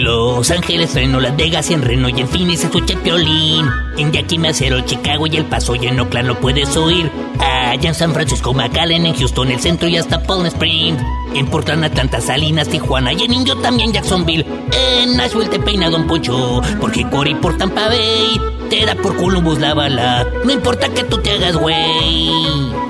Los Ángeles, Reno, Las Vegas en Reno y en Phoenix escucha Piolín. En Yakima, Acero, Chicago y El Paso y en Oakland lo puedes oír. Allá en San Francisco, McAllen, en Houston, el centro y hasta Palm Springs. En Portland, Atlanta, Salinas, Tijuana y en Indio también Jacksonville. En Nashville te peina Don Poncho, porque Cory por Tampa Bay te da por Columbus la bala. No importa que tú te hagas güey.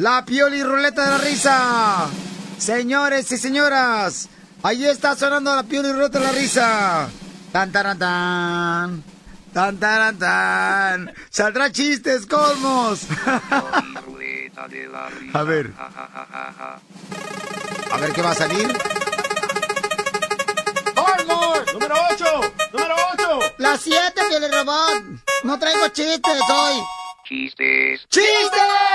La pioli ruleta de la risa. Señores y señoras, ahí está sonando la pioli ruleta de la risa. Tan, tan, tan. Tan, tan, tan. Saldrá chistes, colmos. A ver. A ver qué va a salir. ¡Colmos! ¡Número 8! ¡Número 8! La 7, pioli robot. No traigo chistes hoy. Chistes. ¡Chistes!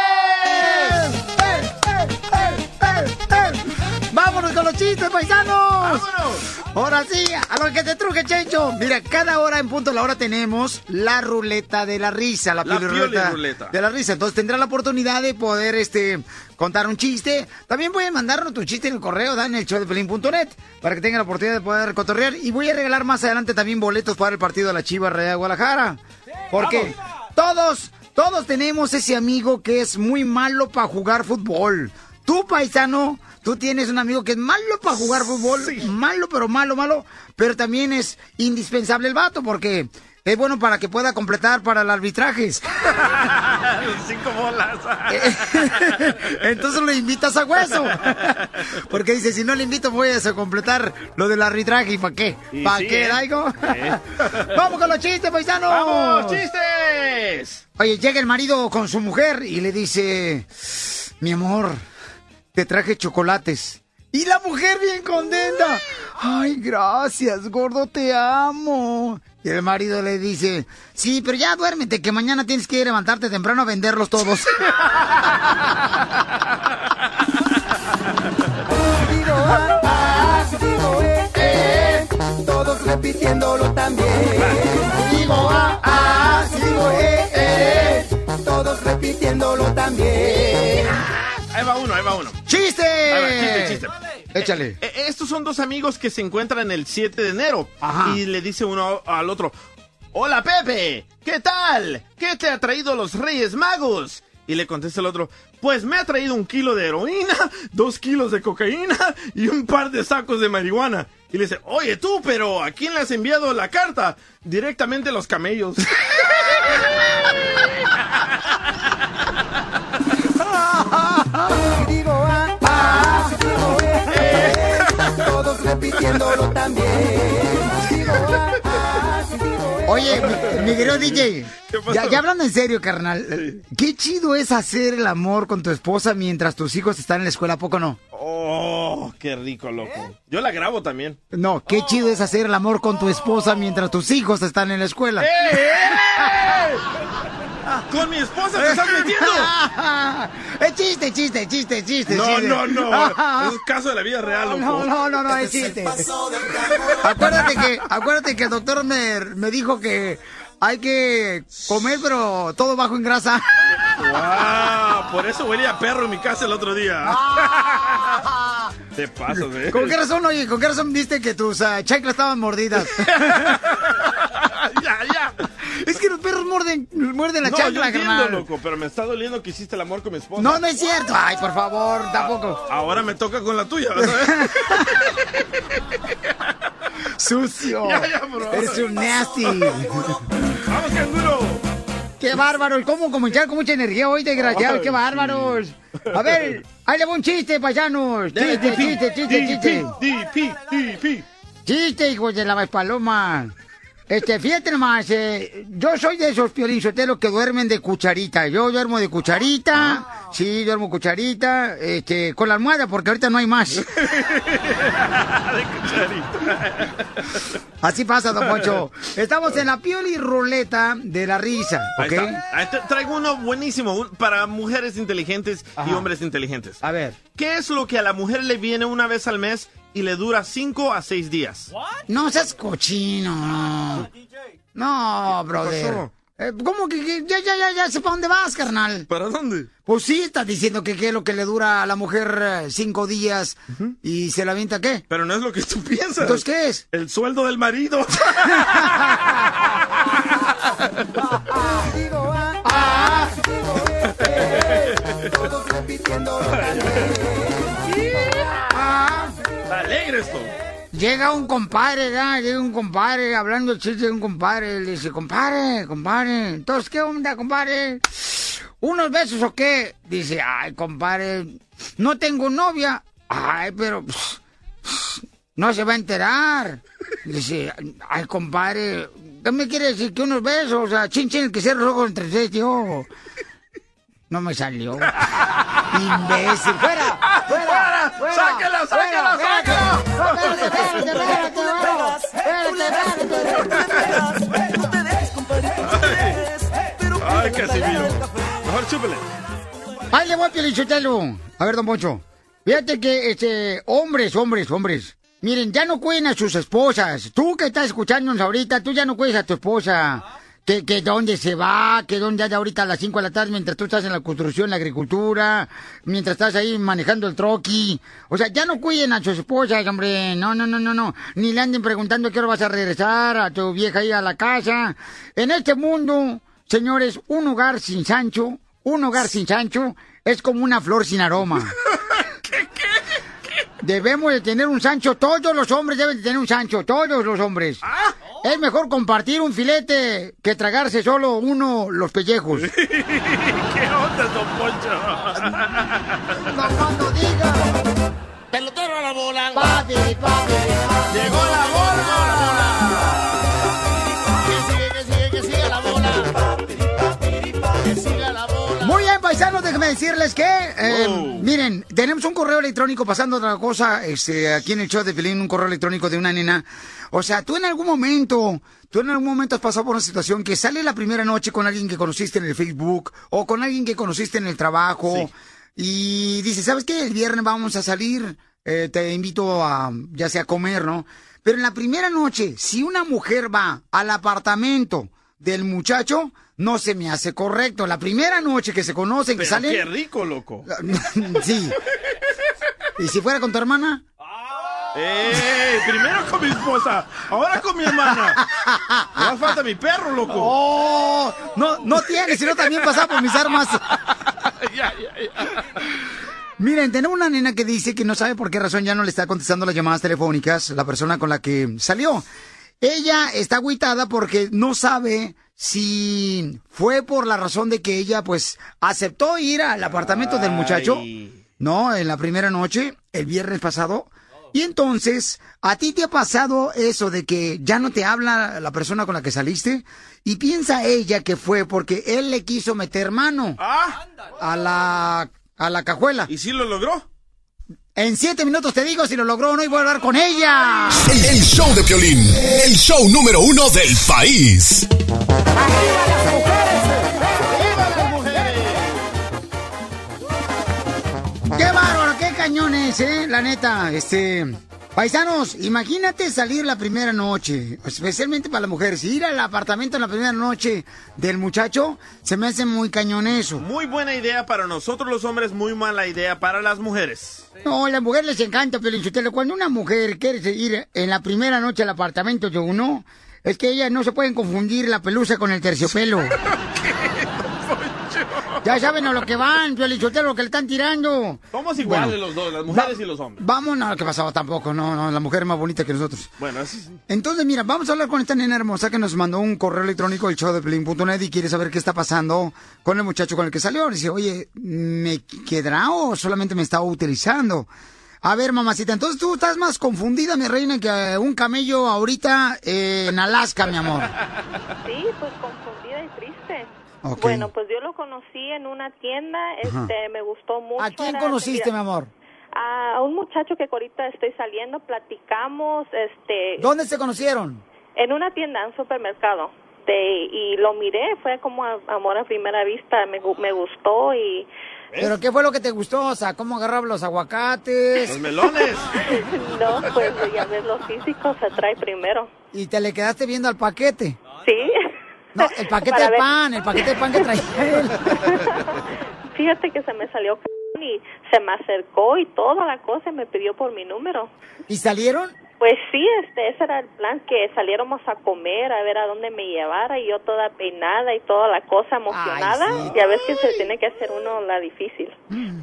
Con los chistes, paisanos! ¡Vámonos! Ahora sí, a lo que te truje, Chencho. Mira, cada hora en punto de la hora tenemos la ruleta de la risa, la, La ruleta, ruleta. de la risa. Entonces tendrá la oportunidad de poder este contar un chiste. También pueden mandarnos tu chiste en el correo, dan el show de pelín.net para que tengan la oportunidad de poder cotorrear. Y voy a regalar más adelante también boletos para el partido de la Chivas Real Guadalajara. Porque todos, todos tenemos ese amigo que es muy malo para jugar fútbol. Tú, paisano, tú tienes un amigo que es malo para jugar fútbol. Malo, pero malo, malo. Pero también es indispensable el vato porque es bueno para que pueda completar para el arbitrajes. Cinco bolas. Entonces lo invitas a hueso. Porque dice, si no le invito voy a completar lo del arbitraje. ¿Y para qué? ¿Para sí, qué, ¿eh? Daigo? ¿Eh? ¡Vamos con los chistes, paisanos! ¡Vamos, chistes! Oye, llega el marido con su mujer y le dice, mi amor, te traje chocolates. Y la mujer bien contenta. Ay, gracias, gordo, te amo. Y el marido le dice, sí, pero ya duérmete, que mañana tienes que levantarte temprano a venderlos todos. Todos repitiéndolo también. Digo ah, ah, digo eh, eh, todos repitiéndolo también. Ahí va uno. ¡Chiste! Va, chiste, chiste. Échale. Eh, eh, estos son dos amigos que se encuentran el 7 de enero. Ajá. Y le dice uno al otro, Hola Pepe, ¿qué tal? ¿Qué te ha traído los Reyes Magos? Y le contesta el otro, pues me ha traído un kilo de heroína, dos kilos de cocaína y un par de sacos de marihuana. Y le dice, oye tú, pero ¿a quién le has enviado la carta? Directamente a los camellos. Oye, mi, mi querido DJ, ya, ya hablando en serio, carnal, qué chido es hacer el amor con tu esposa mientras tus hijos están en la escuela, ¿a poco no? Oh, qué rico, loco. Yo la grabo también. No, qué chido es hacer el amor con tu esposa mientras tus hijos están en la escuela. ¡Eh, eh! ¡Con mi esposa te estás metiendo! es chiste, chiste, chiste, chiste. No, chiste. no, no. Es un caso de la vida real, loco. No, no, no, no, es chiste. Acuérdate que, acuérdate que el doctor me, me dijo que hay que comer, pero todo bajo en grasa. ¡Wow! Por eso huele a perro en mi casa el otro día. Te pasas, eh. ¿Con qué razón, oye? ¿Con qué razón viste que tus ah, chanclas estaban mordidas? ya, ya. Es que los perros muerden, muerden la no, yo chancla, entiendo, loco, pero me está doliendo que hiciste el amor con mi esposa. No, no es cierto. Ay, por favor, tampoco. Ahora me toca con la tuya, ¿verdad? Sucio. Ya, ya, bro. Eres un nasty. ¡Vamos, canguro! ¡Qué bárbaros! ¿Cómo comenzar con mucha energía hoy, desgraciados? ¡Qué bárbaros! A ver, ahí le va un chiste, paisanos. Chiste, chiste, chiste, chiste. Dipi. Chiste, hijos de la paloma. Este, fíjate nomás, eh, yo soy de esos piolinzoteros que duermen de cucharita. Yo duermo de cucharita, sí, duermo cucharita, este, con la almohada, porque ahorita no hay más. Así pasa, don Poncho. Estamos en la pioli ruleta de la risa, Ahí ¿ok? está. Ahí te- traigo uno buenísimo para mujeres inteligentes y hombres inteligentes. A ver. ¿Qué es lo que a la mujer le viene una vez al mes y le dura 5 a 6 días? No seas cochino, no. No, brother. Eh, ¿Cómo que, que- ya, ya, ya, ya sé para dónde vas, carnal? ¿Para dónde? Pues sí, estás diciendo que qué es lo que le dura a la mujer eh, cinco días y se la avienta qué. Pero no es lo que tú piensas. Entonces, ¿qué es? El sueldo del marido. esto. Llega un compadre, ¿verdad? Llega un compadre hablando chiste de un compadre. Le dice, compadre, compadre. Entonces, ¿qué onda, compadre? ¿Unos besos o qué? Dice, ay, compadre, no tengo novia. Ay, pero pss, pss, no se va a enterar. Dice, ay, compadre, ¿qué me quiere decir? Que unos besos, o sea, chin, chin, que cierre los ojos entre seis, tío. No me salió. Imbécil, fuera, fuera, fuera. ¡Sáquelo, sáquelo, sáquelo! Espérate, espérate, espérate. No te dejes, compadre, Ay, Casimiro. Mejor chúpele. Ahí le voy a Pielichotelo. A ver, don Poncho. Fíjate que, este, hombres, hombres, hombres. Miren, ya no cuiden a sus esposas. Tú que estás escuchándonos ahorita, tú ya no cuides a tu esposa. Que, que dónde se va, que dónde anda ahorita a las 5 de la tarde mientras tú estás en la construcción, la agricultura, mientras estás ahí manejando el troqui. O sea, ya no cuiden a sus esposas, hombre. No, no, no, no, no. Ni le anden preguntando qué hora vas a regresar a tu vieja ahí a la casa. En este mundo, señores, un hogar sin Sancho, un hogar sin Sancho es como una flor sin aroma. Debemos de tener un Sancho, todos los hombres deben de tener un Sancho, todos los hombres. Es mejor compartir un filete que tragarse solo uno los pellejos. ¿Qué onda, don Poncho? No, cuando diga. Pelotero a la bola. Papi, papi, papi. ¡Llegó la bola! Paisanos, déjenme decirles que, eh, Wow. miren, tenemos un correo electrónico pasando otra cosa, este, aquí en el show de Pelín, un correo electrónico de una nena. O sea, tú en algún momento, tú en algún momento has pasado por una situación que sale la primera noche con alguien que conociste en el Facebook o con alguien que conociste en el trabajo Sí. y dices, ¿sabes qué? El viernes vamos a salir, eh, te invito a, ya sea a comer, ¿no? Pero en la primera noche, si una mujer va al apartamento del muchacho, no se me hace correcto. La primera noche que se conocen, que salen... qué rico, loco. sí. ¿Y si fuera con tu hermana? ¡Eh! Primero con mi esposa, ahora con mi hermana. No falta mi perro, loco. ¡Oh! No, no tiene, sino también pasaba por mis armas. Ya, ya, ya. Miren, tenemos una nena que dice que no sabe por qué razón ya no le está contestando las llamadas telefónicas, la persona con la que salió. Ella está agüitada porque no sabe si fue por la razón de que ella, pues, aceptó ir al apartamento del muchacho. No, en la primera noche, el viernes pasado. Y entonces, ¿a ti te ha pasado eso de que ya no te habla la persona con la que saliste? Y piensa ella que fue porque él le quiso meter mano Ah, a la, a la cajuela. ¿y sí lo logró? En siete minutos te digo si lo logró o no y voy a hablar con ella. El, el show de Piolín, el show número uno del país. ¡Qué bárbaro! ¡Qué cañones, eh! La neta, este... Paisanos, imagínate salir la primera noche, especialmente para las mujeres, ir al apartamento en la primera noche del muchacho, se me hace muy cañón eso. Muy buena idea para nosotros los hombres, muy mala idea para las mujeres. No, a las mujeres les encanta, Pelinchotelo. Cuando una mujer quiere ir en la primera noche al apartamento de uno, es que ellas no se pueden confundir la pelusa con el terciopelo. ya saben a lo que van, Pelinchotelo, lo que le están tirando. Somos iguales Bueno, los dos, las mujeres va- y los hombres. Vamos, no, ¿qué pasaba tampoco? No, no, la mujer es más bonita que nosotros. Bueno, así sí. Entonces, mira, vamos a hablar con esta nena hermosa que nos mandó un correo electrónico el show de Pelín.net y quiere saber qué está pasando con el muchacho con el que salió. Dice, oye, ¿me quedará o solamente me está utilizando? A ver, mamacita, entonces tú estás más confundida, mi reina, que un camello ahorita eh, en Alaska, mi amor. Sí, pues confundida Bueno, pues yo lo conocí en una tienda, este, me gustó mucho. ¿A quién era- conociste, mi amor? A un muchacho que ahorita estoy saliendo, platicamos, este, ¿Dónde se conocieron? en una tienda, en un supermercado. De, y lo miré, fue como a- amor a primera vista, me, gu- me gustó y ¿Pero qué fue lo que te gustó? O sea, ¿cómo agarraba los aguacates? Los melones. no, pues ya ves lo físico se trae primero. Y te le quedaste viendo al paquete. Sí. No, el paquete de ver- pan, el paquete de pan que traía él. Fíjate que se me salió y se me acercó y toda la cosa y me pidió por mi número. ¿Y salieron? Pues sí, este, ese era el plan, que saliéramos a comer, a ver a dónde me llevara y yo toda peinada y toda la cosa emocionada. sí. Ya ves que se tiene que hacer uno la difícil.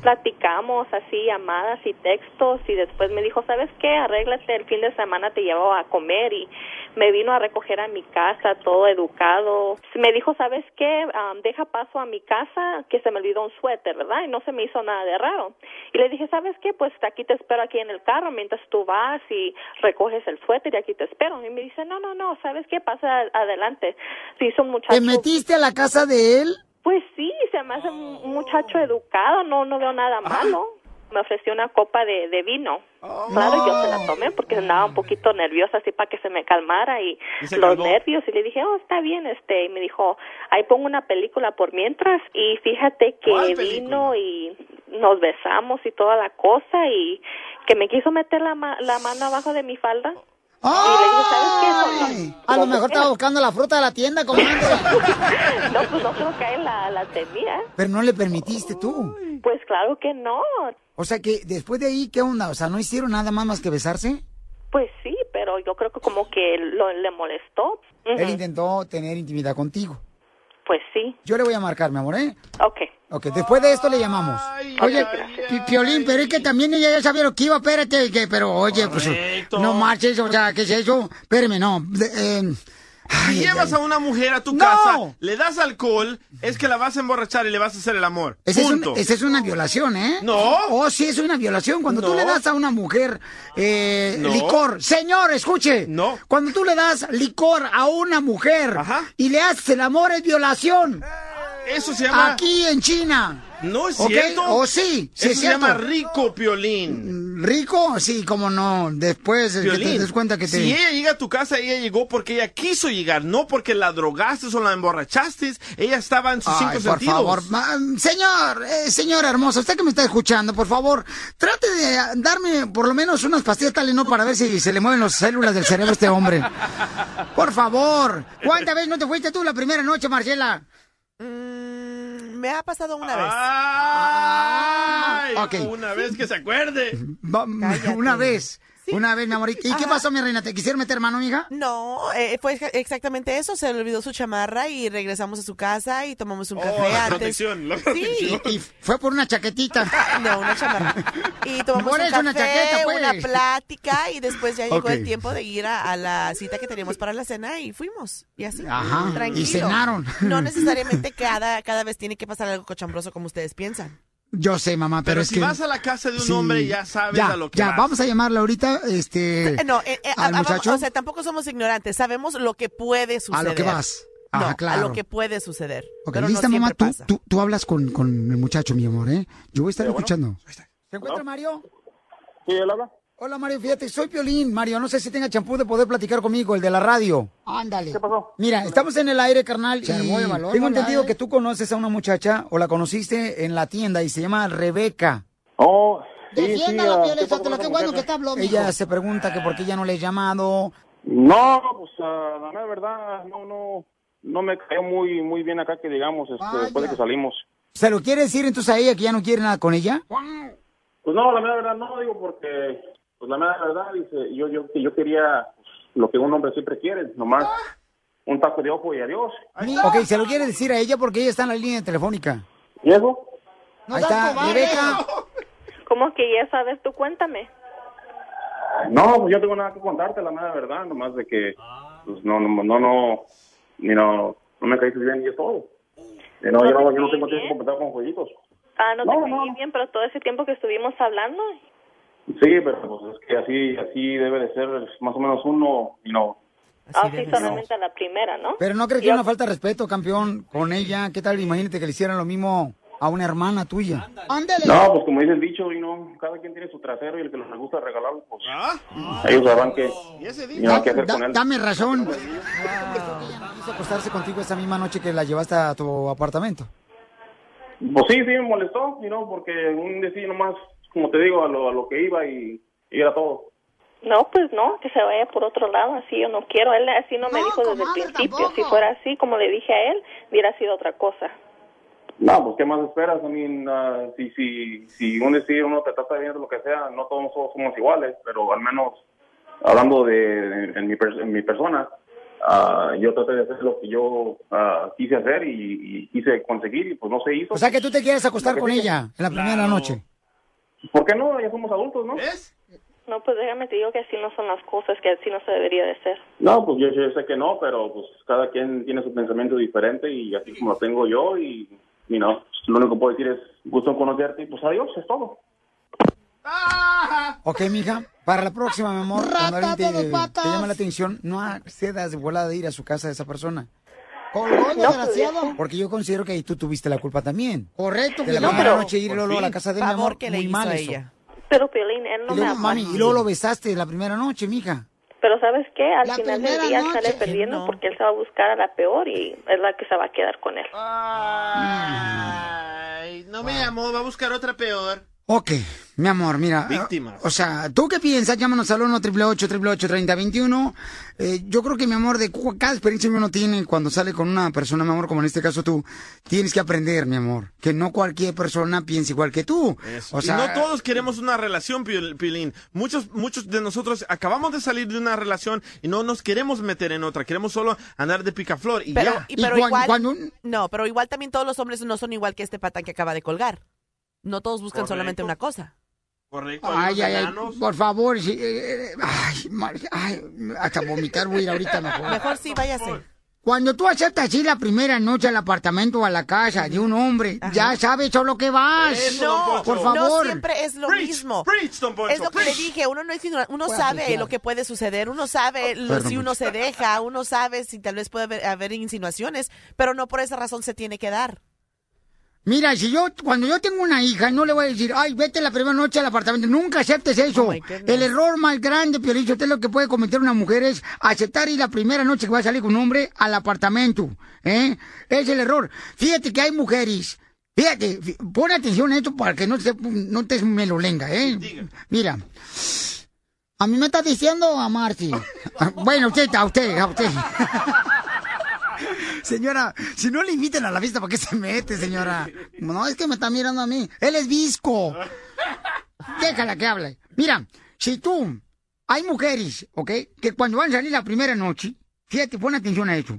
Platicamos así, llamadas y textos y después me dijo, ¿sabes qué? Arréglate, el fin de semana te llevo a comer y me vino a recoger a mi casa, todo educado. Me dijo, ¿sabes qué? Am, deja paso a mi casa, que se me olvidó un suéter, ¿verdad? Y no se me hizo nada de raro. Y le dije, ¿sabes qué? Pues aquí te espero aquí en el carro mientras tú vas y recoges el suéter y aquí te espero. Y me dice, no, no, no, ¿sabes qué? Pasa adelante. Se hizo un muchacho... ¿Te metiste a la casa de él? Pues sí, se me hace un un muchacho educado, no no veo nada malo. Me ofreció una copa de, de vino. Claro, yo se la tomé porque andaba un poquito nerviosa así para que se me calmara y, ¿Y se los calmó? nervios y le dije, oh, está bien, este, y me dijo, ahí pongo una película por mientras y fíjate ¿Cuál que vino y nos besamos y toda la cosa y que me quiso meter la, ma- la mano abajo de mi falda. Y le dije, ¿sabes qué? A lo mejor estaba buscando la fruta de la tienda, comadre. No, pues no creo que él la, la tenía. Pero no le permitiste tú. Pues claro que no. O sea que después de ahí, ¿qué onda? O sea, ¿no hicieron nada más más que besarse? Pues sí, pero yo creo que como que lo, le molestó. Él intentó tener intimidad contigo. Pues sí. Yo le voy a marcar, mi amor, ¿eh? Ok. Ok, después de esto le llamamos. Ay, Oye, ay, Pi- Piolín, pero es que también ella ya sabía lo que iba, espérate, que, pero oye, pues no marches, o sea, ¿qué es eso? Espérame, no. de- eh, Si llevas ay, a una mujer a tu ¡No! casa, le das alcohol, es que la vas a emborrachar y le vas a hacer el amor. Esa es, un- Punto. esa es una violación, ¿eh? No. Oh, sí, es una violación. Cuando tú le das a una mujer eh, No. licor. Señor, escuche. No. Cuando tú le das licor a una mujer Ajá. y le haces el amor, es violación. Eso se llama... Aquí en China. No es ¿Ok? cierto. ¿O sí? Sí, Eso es se llama rico piolín. ¿Rico? Sí, cómo no. Después eh, que te des cuenta que te... Si ella llega a tu casa, ella llegó porque ella quiso llegar, no porque la drogaste o la emborrachaste. Ella estaba en sus Ay, cinco por sentidos. favor, Ma- señor, eh, señor hermoso, usted que me está escuchando, por favor, trate de ah, darme por lo menos unas pastillas Tylenol para ver si se le mueven las células del cerebro a este hombre. Por favor, ¿cuántas veces no te fuiste tú la primera noche, Marcela? Mm, me ha pasado una vez. Ay, Ah, ok. Una vez que se acuerde. Va-. Una vez, Sí. una vez, mi amor. ¿Y qué pasó, mi reina? ¿Te quisieron meter mano, hija? No, eh, fue ex- exactamente eso. Se le olvidó su chamarra y regresamos a su casa y tomamos un Oh, café la antes. protección, la Sí. protección. Y fue por una chaquetita. No, una chamarra. Y tomamos Por un eso café, una chaqueta, pues. una plática y después ya llegó el tiempo de ir a, a la cita que teníamos para la cena y fuimos. Y así, Ajá, y tranquilo. cenaron. No necesariamente cada, cada vez tiene que pasar algo cochambroso como ustedes piensan. Yo sé, mamá, pero, Pero es si que... vas a la casa de un Sí. hombre, ya sabes Ya, a lo que ya, vas. vamos a llamarla ahorita, este... Eh, No, eh, eh, al ah, ah, muchacho. o sea, tampoco somos ignorantes. Sabemos lo que puede suceder. A lo que vas. No, Ajá, a claro. lo que puede suceder. Ok, pero lista, no mamá, tú, tú, tú hablas con, con el muchacho, mi amor, ¿eh? Yo voy a estar escuchando. ¿Se encuentra Mario? Sí, él habla. Hola, Mario, fíjate, soy Piolín. Mario, no sé si tenga champú de poder platicar conmigo, el de la radio. Ándale. ¿Qué pasó? Mira, estamos en el aire, carnal, Se y armó el balón, tengo ¿no? entendido La- que tú conoces a una muchacha, o la conociste en la tienda, y se llama Rebeca. Oh, sí, sí. Defiéndala, ah, Piolín, ¿qué pasó Sotelo, con qué esa bueno que está hablando. Ella se pregunta que por qué ya no le he llamado. No, pues ah, la mera verdad, no, no, no me cayó muy, muy bien acá que digamos, este, después de que salimos. ¿Se lo quiere decir entonces a ella que ya no quiere nada con ella? Pues no, la mera verdad no, digo, porque, pues la mera verdad, dice, yo, yo, que yo quería pues, lo que un hombre siempre quiere, nomás un taco de ojo y adiós. Ok, se lo quiere decir a ella porque ella está en la línea telefónica. ¿Y eso? Ahí está, Rebeca. ¿Cómo que ya sabes? Tú cuéntame. No, pues yo tengo nada que contarte, la mera verdad, nomás de que, pues no, no, no, no, ni no, no me caíste bien y es todo. Y no, yo no, yo no tengo tiempo para estar con jueguitos. Ah, no, No, te caí bien, pero todo ese tiempo que estuvimos hablando, Sí, pero pues es que así, así debe de ser más o menos uno, y no. así solamente a la primera, ¿no? Pero no crees que es una falta de respeto, campeón, con ella. ¿Qué tal? Imagínate que le hicieran lo mismo a una hermana tuya. Ándale. No, pues como dice el dicho, y no, cada quien tiene su trasero y el que les gusta regalarlo, pues ellos sabrán que, y no que hacer Da- con él. dame razón. Quiso acostarse contigo esa misma noche que la llevaste a tu apartamento. Pues sí, sí me molestó, y no, porque un decir nomás, como te digo, a lo, a lo que iba y, y era todo. No, pues no, que se vaya por otro lado, así yo no quiero. Él así no me dijo desde el principio. Si fuera así, como le dije a él, hubiera sido otra cosa. No, pues ¿qué más esperas? I mean, ah, si, si, si un decir uno te trata bien, lo que sea, no todos somos iguales, pero al menos hablando de en mi, pers- en mi persona, ah, yo traté de hacer lo que yo ah, quise hacer y, y quise conseguir y pues no se hizo. O sea que tú te quieres acostar con ella en la primera noche. ¿Por qué no? Ya somos adultos, ¿no? No, pues déjame te digo que así no son las cosas, que así no se debería de ser. No, pues yo, yo sé que no, pero pues cada quien tiene su pensamiento diferente y así como lo tengo yo y, y no, lo único que puedo decir es gusto en conocerte y pues adiós, es todo. Ok, mija, para la próxima, mi amor, cuando alguien te, te llame la atención, no accedas de volada de ir a su casa de esa persona. Colgó, desgraciado. Porque yo considero que ahí tú tuviste la culpa también. Correcto, De la No, pero- noche ir luego a la casa de mi amor, que le muy hizo mal a eso. ella. Pero Piolín, él no Y me luego, mami, y luego lo besaste la primera noche, mija. Pero ¿sabes qué? Al La final del día noche. sale perdiendo porque él se va a buscar a la peor y es la que se va a quedar con él. Ay, no me llamó, va a buscar otra peor. Ok, mi amor, mira. Víctimas. O sea, ¿tú qué piensas? Llámanos al 1 888 3021 eh, Yo creo que, mi amor, de cu- cada experiencia que uno tiene cuando sale con una persona, mi amor, como en este caso tú, tienes que aprender, mi amor, que no cualquier persona piense igual que tú. Eso. O sea, y no todos queremos una relación, Piol- Piolín. Muchos, muchos de nosotros acabamos de salir de una relación y no nos queremos meter en otra. Queremos solo andar de picaflor y Pero, ya. y- pero igual, no, pero igual también todos los hombres no son igual que este patán que acaba de colgar. No todos buscan Correcto. solamente una cosa. Correcto. Ay, ay, ay, por favor, sí, eh, eh, ay, Mar- ay, hasta vomitar voy a ir ahorita mejor. Mejor sí, váyase. Cuando tú aceptas ir la primera noche al apartamento o a la casa de un hombre, ya sabes a lo que vas. Eso, No, por favor. no siempre es lo mismo. Preach, don Poncho, es lo que le preach. dije, uno no es ignorante, uno sabe lo que puede suceder, uno sabe lo- Perdón, si uno se deja, uno sabe si tal vez puede haber, haber insinuaciones, pero no por esa razón se tiene que dar. Mira, si yo, cuando yo tengo una hija, no le voy a decir, ay, vete la primera noche al apartamento. Nunca aceptes eso. Oh. El error más grande, Piolín, es lo que puede cometer una mujer es aceptar ir la primera noche que va a salir con un hombre al apartamento. ¿Eh? Es el error. Fíjate que hay mujeres. Fíjate, fí- pon atención a esto para que no te, no te melolenga, ¿eh? Mira. A mí me está diciendo a. Ah, Bueno, usted, a usted, a usted. Señora, si no le invitan a la fiesta, ¿para qué se mete, señora? No, es que me está mirando a mí. Él es visco. Déjala que hable. Mira, si tú, hay mujeres, ¿ok? Que cuando van a salir la primera noche, fíjate, pon atención a eso.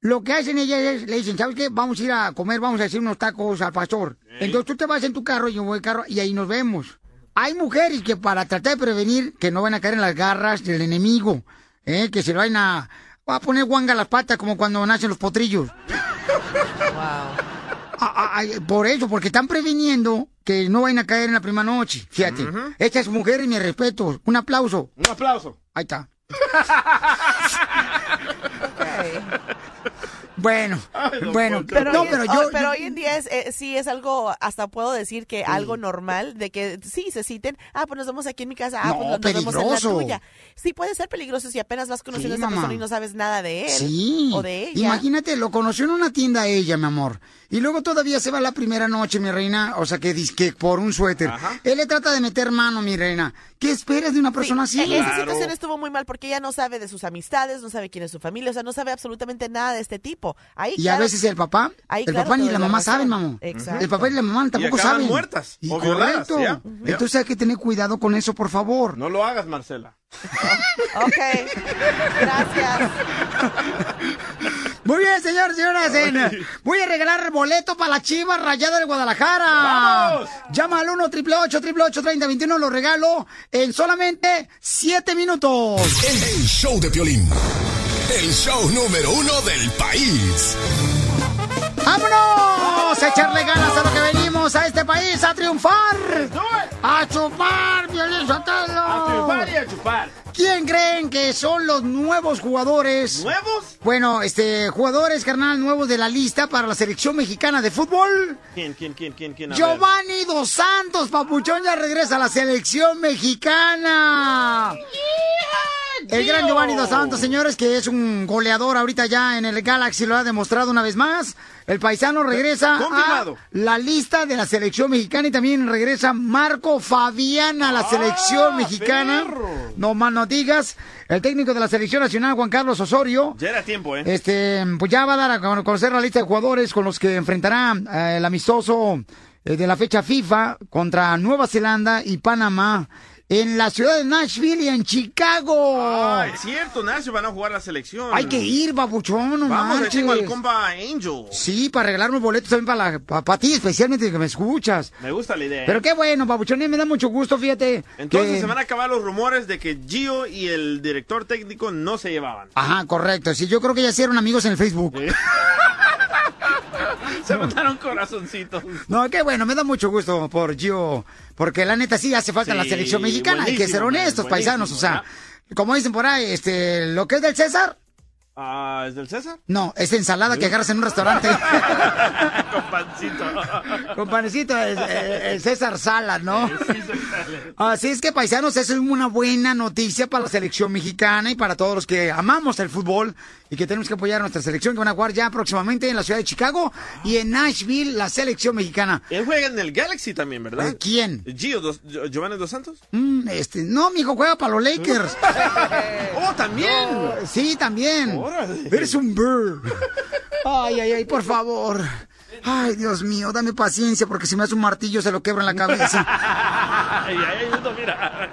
Lo que hacen ellas es, le dicen, ¿sabes qué? Vamos a ir a comer, vamos a hacer unos tacos al pastor. Entonces tú te vas en tu carro, yo voy en carro, y ahí nos vemos. Hay mujeres que para tratar de prevenir que no van a caer en las garras del enemigo, ¿eh? que se lo vayan a, a poner guanga a las patas como cuando nacen los potrillos. a- a- por eso, porque están previniendo que no vayan a caer en la primera noche. Fíjate. Estas mujeres, mi respeto. Un aplauso. Un aplauso. Ahí está. Bueno, bueno, Pero, no, hoy, pero yo, pero yo- hoy en día es, eh, sí es algo, hasta puedo decir que algo normal, de que sí, se citen, ah, pues nos vemos aquí en mi casa, ah, No, pues nos, nos vemos en la peligroso. tuya. Sí, puede ser peligroso si apenas vas conociendo Sí, a esa mamá. persona y no sabes nada de él Sí. o de ella. Imagínate, lo conoció en una tienda ella, mi amor. Y luego todavía se va la primera noche, mi reina. O sea, que que por un suéter. Él le trata de meter mano, mi reina. ¿Qué esperas de una persona así? E- Esa situación estuvo muy mal porque ella no sabe de sus amistades, no sabe quién es su familia, o sea, no sabe absolutamente nada de este tipo. Ahí, Y a veces el papá, ahí, el claro, papá ni la mamá razón. saben, mamá. Exacto. El papá y la mamá tampoco saben. muertas Y o violadas, correcto. ¿ya? Entonces hay que tener cuidado con eso, por favor. No lo hagas, Marcela. Ok, gracias. Muy bien, señores, señoras. en- voy a regalar boleto para la Chivas Rayada de Guadalajara. ¡Vamos! Llama al 1 888 3021 Lo regalo en solamente 7 minutos. El show de Piolín. El show número uno del país. ¡Vámonos! A echarle ganas a lo que venimos a este país a triunfar. ¡A chupar, Violín Sotelo! A chupar y a chupar. ¿Quién creen que son los nuevos jugadores? ¿Nuevos? Bueno, este, jugadores, carnal, nuevos de la lista para la selección mexicana de fútbol. ¿Quién, quién, quién, quién, quién? A ver. Giovanni Dos Santos, papuchón, ya regresa a la selección mexicana. El gran Giovanni Dos Santos, señores, que es un goleador ahorita ya en el Galaxy, lo ha demostrado una vez más. El paisano regresa a la lista de la selección mexicana y también regresa Marco Fabián a la selección mexicana. No más no digas. El técnico de la selección nacional, Juan Carlos Osorio. Ya era tiempo, ¿eh? Este, pues ya va a dar a conocer la lista de jugadores con los que enfrentará eh, el amistoso eh, de la fecha FIFA contra Nueva Zelanda y Panamá en la ciudad de Nashville y en Chicago. Ah, es cierto, Nacho, van a jugar la selección. Hay que ir, babuchón, no Vamos, manches. tengo al compa Angel. Sí, para regalar unos boletos también para, la- pa- para ti, especialmente que me escuchas. Me gusta la idea. ¿eh? Pero qué bueno, babuchón, y me da mucho gusto, fíjate. Entonces que- se van a acabar los rumores de que Gio y el director técnico no se llevaban. Ajá, correcto. Sí, yo creo que ya hicieron amigos en el Facebook. Se mandaron corazoncitos. No, qué bueno, me da mucho gusto por Gio, porque la neta sí hace falta en la Sí, selección mexicana, hay que ser honestos, paisanos, o sea, como dicen por ahí, este, lo que es del César, Ah, ¿es del César? no, es ensalada que agarras en un restaurante Con pancito. con el, el- el César Sala, ¿no? Así es que, paisanos, esa es una buena noticia para la selección mexicana y para todos los que amamos el fútbol y que tenemos que apoyar a nuestra selección que van a jugar ya próximamente en la ciudad de Chicago y en Nashville, la selección mexicana. Él juega en el Galaxy también, ¿verdad? Eh, ¿Quién? Gio, dos- Gio- Giovanni Dos Santos. Mm, este, no, mi hijo juega para los Lakers. ¡Oh, también! Sí, también. Órale. Eres un bird. Ay, ay, ay, por favor. Ay, Dios mío, dame paciencia porque si me hace un martillo se lo quebro en la cabeza. Mira.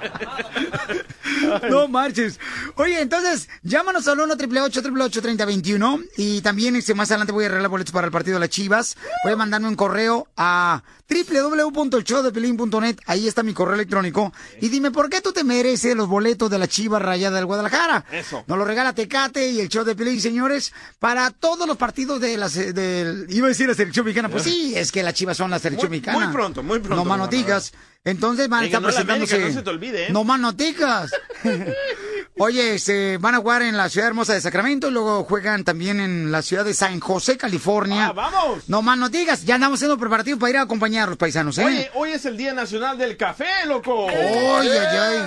No marches. Oye, entonces, llámanos al 1 888 3021 y también este, más adelante voy a arreglar boletos para el partido de las Chivas. Voy a mandarme un correo a www.elshowdepelín.net. Ahí está mi correo electrónico. Y dime, ¿por qué tú te mereces los boletos de la Chivas Rayada del Guadalajara? Eso. Nos lo regala Tecate y el show de Pelín, señores, para todos los partidos de la... se- Del, iba a decir la selección mexicana. Pues sí, es que las Chivas son la selección Muy- mexicana. muy pronto, muy pronto, No más no, no digas. Entonces van a estar presentándose... América, no se te olvide, ¿eh? No más noticas. Oye, se van a jugar en la ciudad hermosa de Sacramento y luego juegan también en la ciudad de San José, California. Ah, vamos. No más noticas, ya andamos haciendo preparativos para ir a acompañar a los paisanos, ¿eh? Oye, hoy es el Día Nacional del Café, loco. Oye, ay, ay.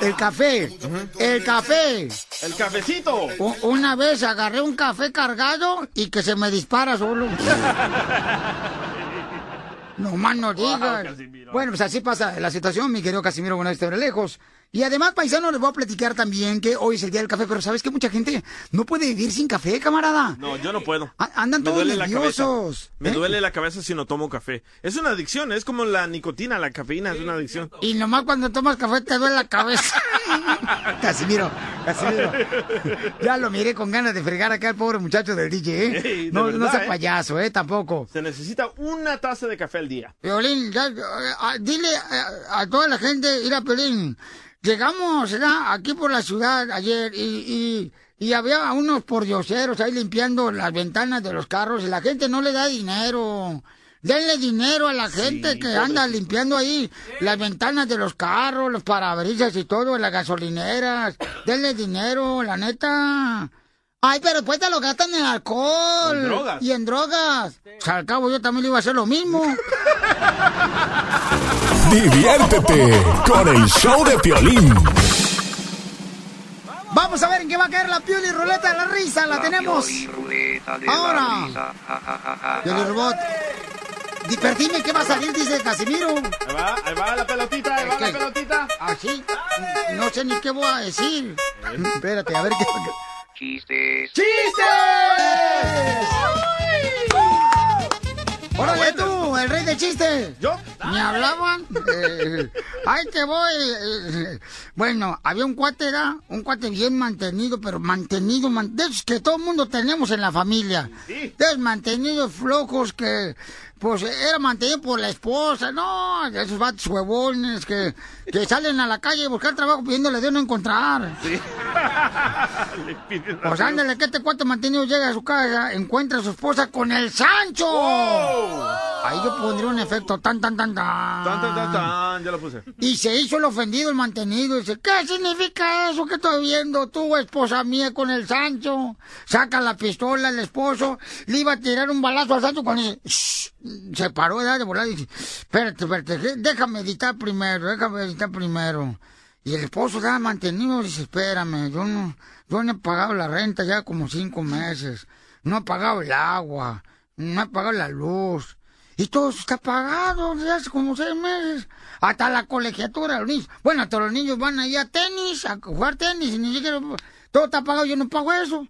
El café, el café. El cafecito. Una vez agarré un café cargado y que se me dispara solo. No más no digas. Casimiro. bueno, pues así pasa la situación, mi querido Casimiro, una vez te veré lejos. Y además, paisano, les voy a platicar también que hoy es el día del café, pero ¿sabes que Mucha gente no puede vivir sin café, camarada. No, yo no puedo. A- andan Me todos nerviosos. Me ¿eh? duele la cabeza si no tomo café. Es una adicción, es como la nicotina, la cafeína, es una adicción. Y nomás cuando tomas café te duele la cabeza. Casimiro, Casimiro. Ya lo miré con ganas de fregar acá al pobre muchacho del DJ, ¿eh? De no, no sea ¿eh? payaso, ¿eh? Tampoco. Se necesita una taza de café al día. Violín, ya, eh, ah, dile a, a toda la gente, ir a Piolín. Llegamos ¿verdad? aquí por la ciudad ayer y, y, y había unos pordioseros ahí limpiando las ventanas de los carros y la gente no le da dinero. Denle dinero a la gente que anda limpiando ahí las ventanas de los carros, los parabrisas y todo, las gasolineras. Denle dinero, la neta. Ay, pero después te lo gastan en alcohol. En drogas. Y en drogas. O sea, al cabo yo también le iba a hacer lo mismo. Diviértete con el show de Piolín. Vamos a ver en qué va a caer la pioli ruleta de la risa. La, tenemos. Ahora. Pioli robot. Di- pero dime qué va a salir, dice Casimiro. Ahí va, ahí va la pelotita, ahí va la pelotita. Así. No sé ni qué voy a decir. Espérate, a ver qué. Chistes. ¡Órale tú, el rey de chistes! ¿Yo? ¿Me hablaban? Eh, ¡Ay, te voy! Eh, Bueno, había un cuate, ¿verdad? Un cuate bien mantenido, pero mantenido, man- de esos que todo el mundo tenemos en la familia. De esos mantenidos flojos que, pues, era mantenido por la esposa, ¿no? Esos vatos huevones que, que salen a la calle a buscar trabajo pidiéndole de no encontrar. Piden Pues ándale, que este cuate mantenido llega a su casa, encuentra a su esposa con el Sancho. Ahí yo pondría un efecto tan, tan, tan, tan. Tan, tan, tan, tan, ya lo puse. Y se hizo el ofendido, el mantenido. Dice, ¿qué significa eso que estoy viendo? Tú, esposa mía, con el Sancho. Saca la pistola el esposo. Le iba a tirar un balazo al Sancho dice, "Shh". Se paró ¿verdad? de volar y dice, espérate, espérate, déjame editar primero, déjame editar primero. Y el esposo estaba mantenido, dice, espérame, yo no, yo no he pagado la renta ya como cinco meses. No he pagado el agua, no he pagado la luz. Y todo eso está pagado desde hace como seis meses. Hasta la colegiatura los niños. Bueno, hasta los niños van ahí a tenis, a jugar tenis, y ni siquiera... Todo está pagado, yo no pago eso.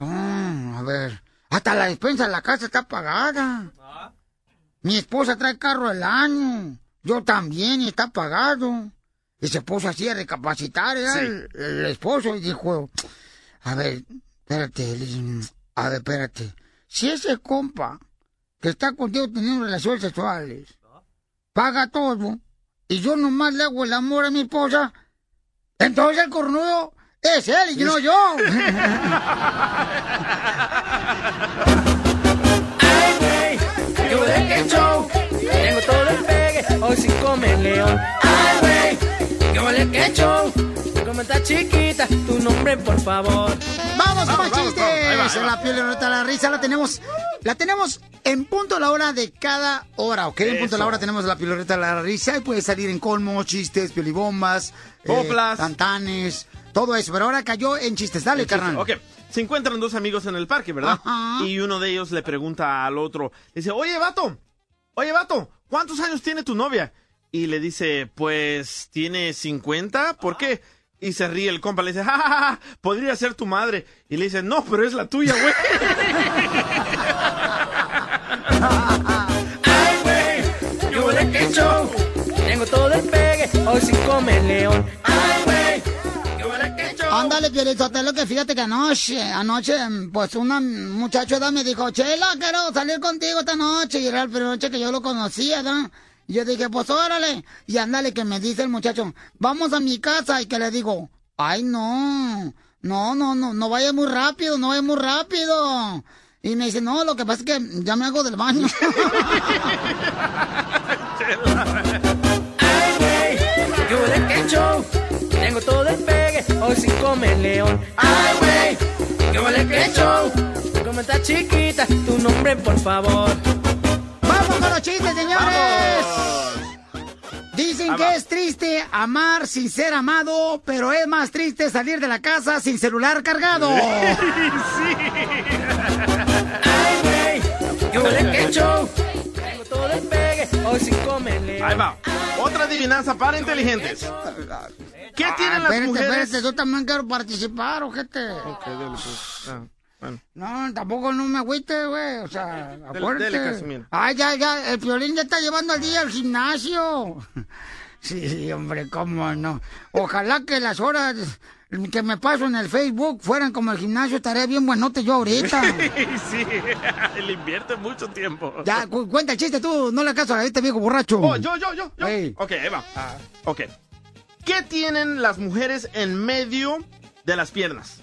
Ah, a ver, hasta la despensa de la casa está pagada. Mi esposa trae carro del año. Yo también, y está pagado. Y se puso así a recapacitar, ¿verdad? el, el esposo, y dijo, a ver, espérate, a ver, espérate. Si ese compa que está contigo teniendo relaciones sexuales paga todo y yo nomás le hago el amor a mi esposa, entonces el cornudo es él y no yo. ¡Qué huele que show! Tengo todo el pegue, hoy sí come el león. ¡Ay, güey! ¡Qué huele que show! Como está chiquita, tu nombre, por favor. Vamos Vamos, vamos, chistes. vamos. Ahí va, ahí va. En la piel de la risa la tenemos, la tenemos en punto a la hora de cada hora, ¿ok? En punto a la hora tenemos la piloreta de la risa y puede salir en colmo, chistes, piolibombas, eh, Coplas. cantanes, todo eso. Pero ahora cayó en chistes. Dale, El chiste. carnal. Ok, se encuentran dos amigos en el parque, ¿verdad? Ajá. Y uno de ellos le pregunta al otro, le dice, oye, vato, oye, vato, ¿cuántos años tiene tu novia? Y le dice, pues, tiene 50, ¿por qué? Y se ríe el compa, le dice, ja, ja, ja, ja, podría ser tu madre. Y le dice, no, pero es la tuya, güey. ¡Ay, güey! ¡Qué huele que show! Tengo todo el pegue, hoy sí come el león. ¡Ay, Ándale, Piolizotelo, que fíjate que anoche, anoche, pues una muchacho me dijo, Chela, quiero salir contigo esta noche. Y era la primera noche que yo lo conocía, ¿da? Y yo dije, pues órale. Y ándale, que me dice el muchacho, vamos a mi casa. Y que le digo, ay, no, no, no, no, no vaya muy rápido, no vaya muy rápido. Y me dice, no, lo que pasa es que ya me hago del baño. ¡Ay, hoy sí come león. ¡Ay, güey! ¡Qué huele que show! Como está chiquita, tu nombre, por favor. ¡Vamos con los chistes, señores! Dicen Ahí que es triste amar sin ser amado, pero es más triste salir de la casa sin celular cargado. ¡Ay, güey! ¡Qué huele que show! Tengo todo el hoy sí come el león. Ahí va. Otra adivinanza para inteligentes. ¿Qué Ah, tienen las espérate, mujeres? espérate, yo también quiero participar, ojete. Ok, dale, pues. Ah, bueno. No, tampoco no me agüite, güey, o sea, acuérdate. Ay, ya, ya, el violín ya está llevando al día al gimnasio. Sí, hombre, cómo no. Ojalá que las horas que me paso en el Facebook fueran como el gimnasio, estaría bien buenote yo ahorita. sí, le invierte mucho tiempo. Ya, cu- cuenta el chiste tú, no le acaso a este viejo borracho. Oh, yo, yo, yo, yo. Ok, ahí va. Ok. ¿Qué tienen las mujeres en medio de las piernas?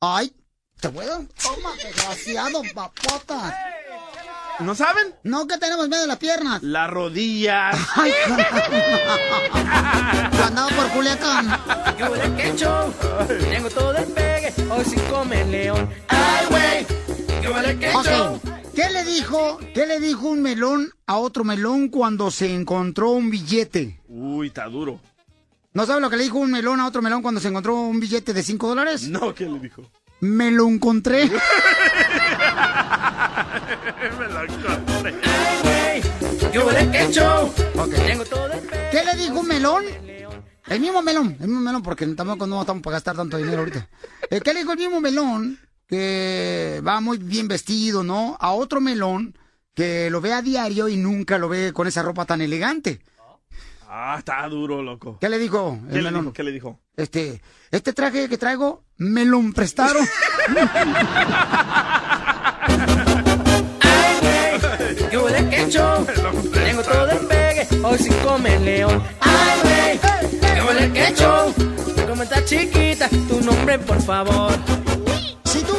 Ay, ¿te puedo? Toma, desgraciado, papota. ¿No saben? No, que tenemos en medio de las piernas. Las rodillas. Ay, Andaba por Culiacán. ¿Qué huele que show? Tengo todo el pegue, hoy sí come el león. Ay, güey. ¿Qué huele que show? Ok, ¿qué le dijo, qué le dijo un melón a otro melón cuando se encontró un billete? Uy, está duro. ¿No sabe lo que le dijo un melón a otro melón cuando se encontró un billete de 5 dólares? No, ¿qué le dijo? Me lo encontré. Me la encontré. Ay, todo el pegue. ¿Qué le dijo un melón? El mismo melón, el mismo melón, porque tampoco no estamos para gastar tanto dinero ahorita. Eh, ¿Qué le dijo el mismo melón que va muy bien vestido, ¿no? A otro melón que lo ve a diario y nunca lo ve con esa ropa tan elegante. Ah, está duro, loco. ¿Qué le dijo ¿Qué le dijo? ¿Qué le dijo? Este, este traje que traigo me lo prestaron. ¿Qué huele que show? Tengo todo el pegue, hoy sí come el león. Ay, güey. ¿Qué huele que show? Como está chiquita, tu nombre, por favor.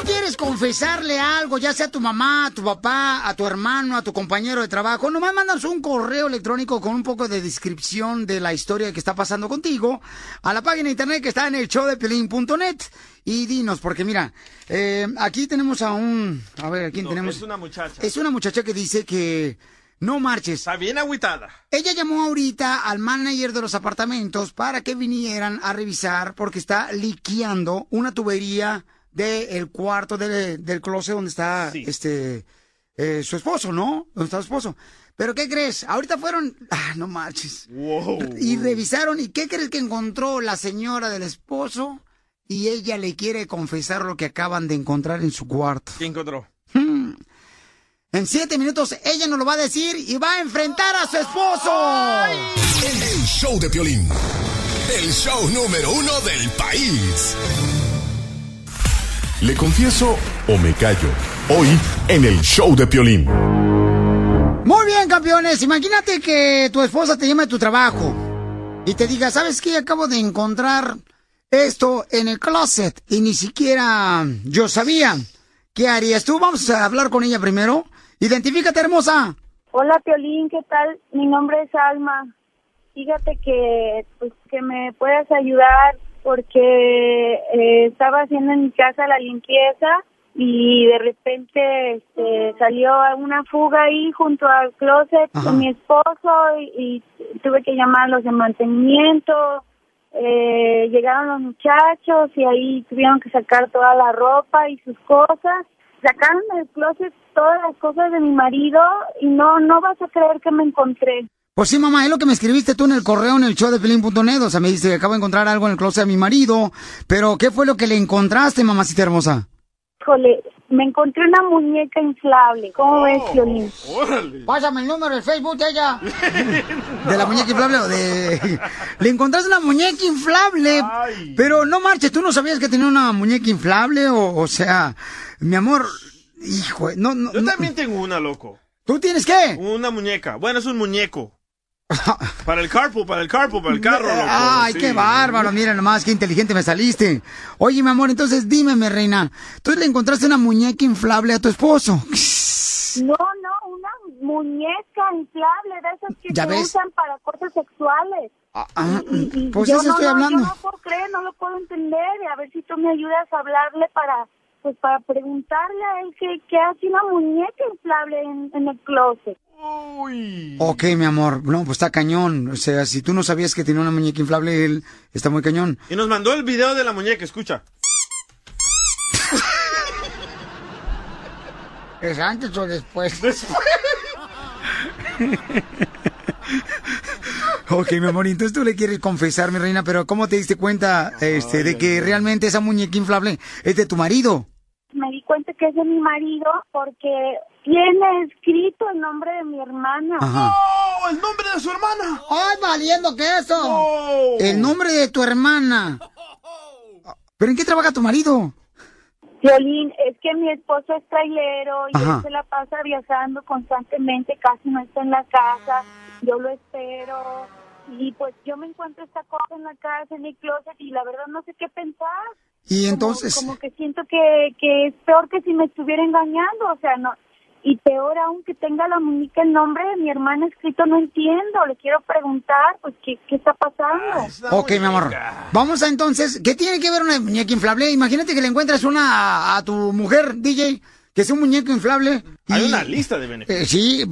Quieres confesarle algo, ya sea a tu mamá, a tu papá, a tu hermano, a tu compañero de trabajo, nomás mandas un correo electrónico con un poco de descripción de la historia que está pasando contigo a la página de internet que está en el showdepelín.net y dinos, porque mira, eh, aquí tenemos a un... A ver, ¿a quién No, tenemos? Es una muchacha. Es una muchacha que dice que no marches. Está bien agüitada. Ella llamó ahorita al manager de los apartamentos para que vinieran a revisar porque está liqueando una tubería del cuarto de- del closet donde está este eh, su esposo, ¿no? Donde está su esposo. Pero ¿qué crees? Ahorita fueron, ah, no marches. Y revisaron y ¿qué crees que encontró la señora del esposo? Y ella le quiere confesar lo que acaban de encontrar en su cuarto. ¿Qué encontró? Hmm. En siete minutos ella nos lo va a decir y va a enfrentar a su esposo. El show de Piolín. El show número uno del país. ¿Le confieso o me callo? Hoy en el show de Piolín. Muy bien, campeones. Imagínate que tu esposa te llama de tu trabajo y te diga, ¿sabes qué? Acabo de encontrar esto en el closet y ni siquiera yo sabía. ¿Qué harías tú? Vamos a hablar con ella primero. Identifícate, hermosa. Hola, Piolín, ¿qué tal? Mi nombre es Alma. Fíjate que, pues, que me puedes ayudar porque eh, estaba haciendo en mi casa la limpieza y de repente este, salió una fuga ahí junto al closet Ajá. con mi esposo y, y tuve que llamar a los de mantenimiento. Eh, llegaron los muchachos y ahí tuvieron que sacar toda la ropa y sus cosas. Sacaron del closet todas las cosas de mi marido y no no vas a creer que me encontré. Pues sí, mamá, es lo que me escribiste tú en el correo en el show de Pelín.net. O sea, me dice que acabo de encontrar algo en el closet de mi marido. Pero, ¿qué fue lo que le encontraste, mamacita hermosa? Híjole, me encontré una muñeca inflable. ¿Cómo ves, Piolín? Pásame el número del Facebook de ella. ¿De la muñeca inflable o de...? Le encontraste una muñeca inflable. Pero no marches, ¿tú no sabías que tenía una muñeca inflable? O, o sea, mi amor, hijo, no, no. Yo no- también tengo una, loco. ¿Tú tienes qué? Una muñeca. Bueno, es un muñeco. para el carpool, para el carpool, para el carro, loco. Ay, Sí. qué bárbaro, mira nomás, qué inteligente me saliste. Oye, mi amor, entonces dime, mi reina, ¿tú le encontraste una muñeca inflable a tu esposo? No, no, una muñeca inflable de esas que ¿Ya se ves? usan para cosas sexuales. Ah, Y pues yo eso no, estoy no, hablando. Yo no puedo creer, no lo puedo entender. Y a ver si tú me ayudas a hablarle para, pues, para preguntarle a él que, que hace una muñeca inflable en, en el closet. Ok, mi amor, no, pues está cañón. O sea, si tú no sabías que tenía una muñeca inflable, él está muy cañón. Y nos mandó el video de la muñeca, escucha. ¿Es antes o después? ok, mi amor, entonces tú le quieres confesar, mi reina, pero ¿cómo te diste cuenta este, de que realmente esa muñeca inflable es de tu marido? Me di cuenta que es de mi marido porque tiene escrito el nombre de mi hermana. Ajá. ¡Oh, el nombre de su hermana! ¡Ay, valiendo que eso! El nombre de tu hermana. ¿Pero en qué trabaja tu marido? Violín, es que mi esposo es trailero y Ajá. él se la pasa viajando constantemente, casi no está en la casa. Yo lo espero y pues yo me encuentro esta cosa en la casa, en mi closet y la verdad no sé qué pensar. Y Como- entonces, Como, que siento que, que es peor que si me estuviera engañando, o sea, no. Y peor aún que tenga la muñeca el nombre de mi hermana escrito, no entiendo. Le quiero preguntar, pues, ¿qué, qué está pasando? ok, mi amor. Vamos a entonces, ¿qué tiene que ver una muñeca inflable? Imagínate que le encuentras una a, a tu mujer, DJ, que es un muñeco inflable. Hay y- una lista de beneficios. Eh, sí,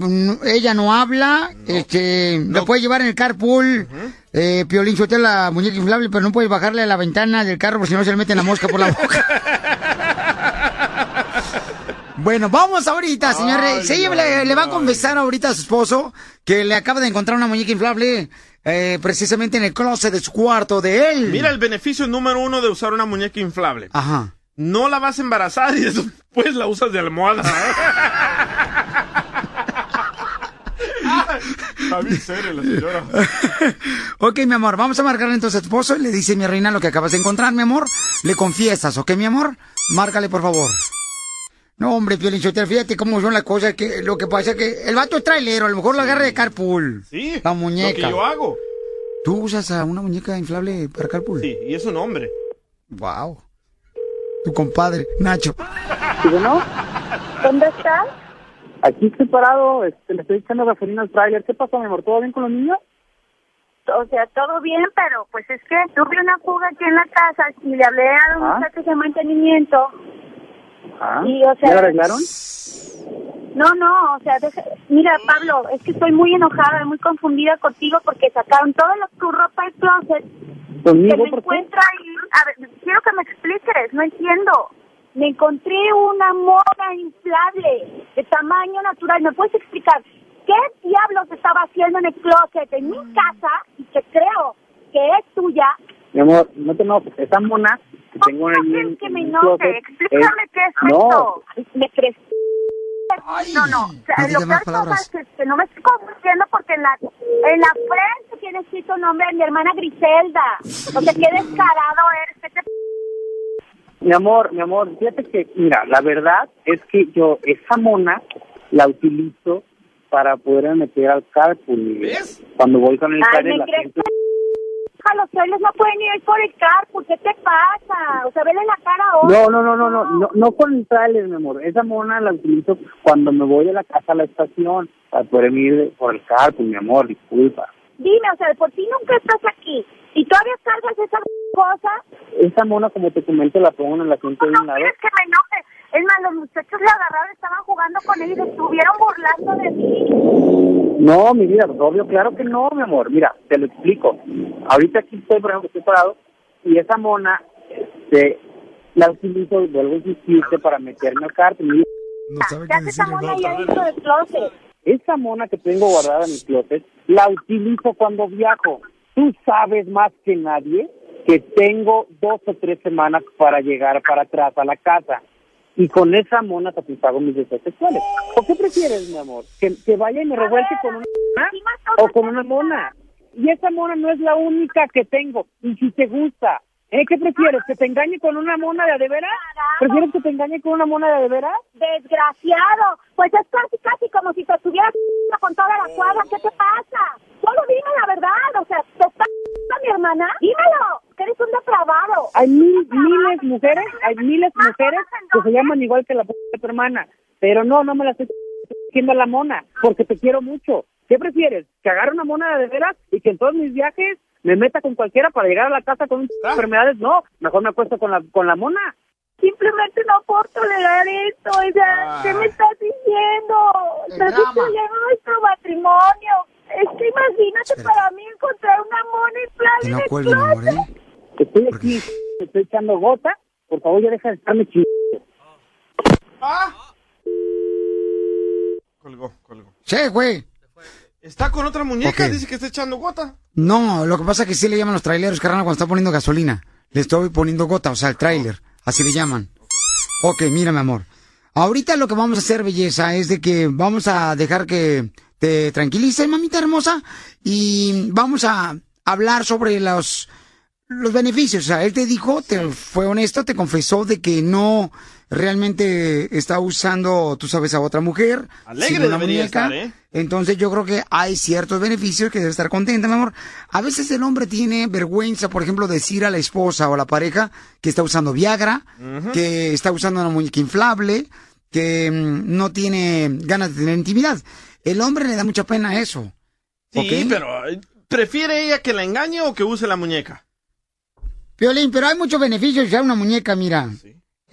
ella no habla, este, lo puede llevar en el carpool, eh, Piolín suelta la muñeca inflable, pero no puedes bajarle a la ventana del carro porque si no se le mete la mosca por la boca. bueno, vamos ahorita, señor. Ay, Sí, le, le va a confesar ahorita a su esposo que le acaba de encontrar una muñeca inflable eh, precisamente en el closet de su cuarto de él. Mira el beneficio número uno de usar una muñeca inflable. Ajá. No la vas a embarazar y después la usas de almohada. Está bien seria la señora. Ok, mi amor, vamos a marcarle entonces a tu esposo y le dice mi reina lo que acabas de encontrar, mi amor. Le confiesas, ¿ok, mi amor? Márcale, por favor. No, hombre, Piolín Sotelo, fíjate cómo son las cosas. Que, lo que pasa es que el vato es trailero, a lo mejor lo agarra de carpool. Sí, La muñeca. Lo que yo hago. ¿Tú usas a una muñeca inflable para carpool? Sí, y es un hombre. Wow. Tu compadre, Nacho. bueno? ¿Dónde estás? Aquí estoy parado, este, le estoy echando gasolina al tráiler. ¿Qué pasó, mi amor? ¿Todo bien con los niños? O sea, todo bien, pero pues es que tuve una fuga aquí en la casa y le hablé a un Ah. muchacho de mantenimiento. Ah, Y, o sea- ¿Ya lo arreglaron? No, no, o sea, deja- mira, Pablo, es que estoy muy enojada, muy confundida contigo porque sacaron toda la- tu ropa del closet. ¿Conmigo? que me encuentra ahí. A ver, quiero que me expliques, no entiendo. Me encontré una mona inflable de tamaño natural. ¿Me puedes explicar qué diablos estaba haciendo en el closet en mi casa y que creo que es tuya? Mi amor, no te enojes. Esa mona que tengo ahí en, que me enoje. Explícame qué es no, esto. Me crees. No, no. O sea, no lo peor es que no me estoy confundiendo porque en la, en la frente tiene escrito el nombre de mi hermana Griselda. O sea, qué descarado eres. ¿Qué te Mi amor, mi amor, fíjate que, mira, la verdad es que yo esa mona la utilizo para poder meter al carpool. vida. Cuando voy con el Ay, la gente... A los trailers no pueden ir por el carpool. ¿Qué te pasa? O sea, vele la cara a No, no, no, no, no, no, no con el trailer, mi amor. Esa mona la utilizo cuando me voy de la casa a la estación para poder ir por el carpool, mi amor, disculpa. Dime, o sea, por ti nunca estás aquí. Y todavía cargas esa cosa. Esa mona, como te comento, la pongo en el asiento de un lado. ¿Quieres que me enoje? Es más, los muchachos le agarraron, estaban jugando con él y se estuvieron burlando de mí. No, mi vida, obvio, claro que no, mi amor. Mira, te lo explico. Ahorita aquí estoy, por ejemplo, estoy parado y esa mona, este, la utilizo, vuelvo a insistirte, para meterme al cartel. ¿Qué hace esa mona ahí adentro del closet? Esa mona que tengo guardada en mi closet, la utilizo cuando viajo. Tú sabes más que nadie que tengo dos o tres semanas para llegar para atrás a la casa. Y con esa mona satisfago mis deseos sexuales. ¿O qué prefieres, mi amor? ¿Que, que vaya y me revuelque con una mona o con una mona? Y esa mona no es la única que tengo. Y si te gusta, ¿eh? ¿Qué prefieres? ¿Que te engañe con una mona de a de veras? ¿Prefieres que te engañe con una mona de a de veras? Desgraciado. Pues es casi, casi como si te estuvieras con toda la cuadra. ¿Qué te pasa? Solo dime la verdad. O sea, ¿te está mi hermana? Dímelo. Que eres un depravado. Hay mil, miles mujeres, hay miles mujeres que se llaman igual que la de tu hermana. Pero no, no me la estoy diciendo a la mona, porque te quiero mucho. ¿Qué prefieres? ¿Que agarre una mona de veras y que en todos mis viajes me meta con cualquiera para llegar a la casa con enfermedades? No, mejor me acuesto con la, con la mona. Simplemente no puedo tolerar esto. O sea, ¿qué me estás diciendo? Estás destruyendo nuestro matrimonio. Es que imagínate para mí encontrar una mona inflable Que en no el cuelgue, amor. ¿eh? Estoy aquí, me estoy echando gota. Por favor, ya deja de estarme chingando. Colgó, colgó. Che, güey. Está con otra muñeca, dice que está echando gota. No, lo que pasa es que sí le llaman los traileros, carnal, cuando está poniendo gasolina. Le estoy poniendo gota, o sea, el trailer. Así le llaman. Ok, mira, mi amor. Ahorita lo que vamos a hacer, belleza, es de que vamos a dejar que te tranquilices, mamita hermosa, y vamos a hablar sobre los los beneficios. O sea, él te dijo, te fue honesto, te confesó de que no realmente está usando, tú sabes, a otra mujer. Alegre una debería muñeca. estar, ¿eh? Entonces yo creo que hay ciertos beneficios que debe estar contenta, mi amor. A veces el hombre tiene vergüenza, por ejemplo, decir a la esposa o a la pareja que está usando Viagra, que está usando una muñeca inflable, que mm, no tiene ganas de tener intimidad. El hombre le da mucha pena eso. Sí, pero eh, ¿prefiere ella que la engañe o que use la muñeca? Piolín, pero hay muchos beneficios usar una muñeca, mira.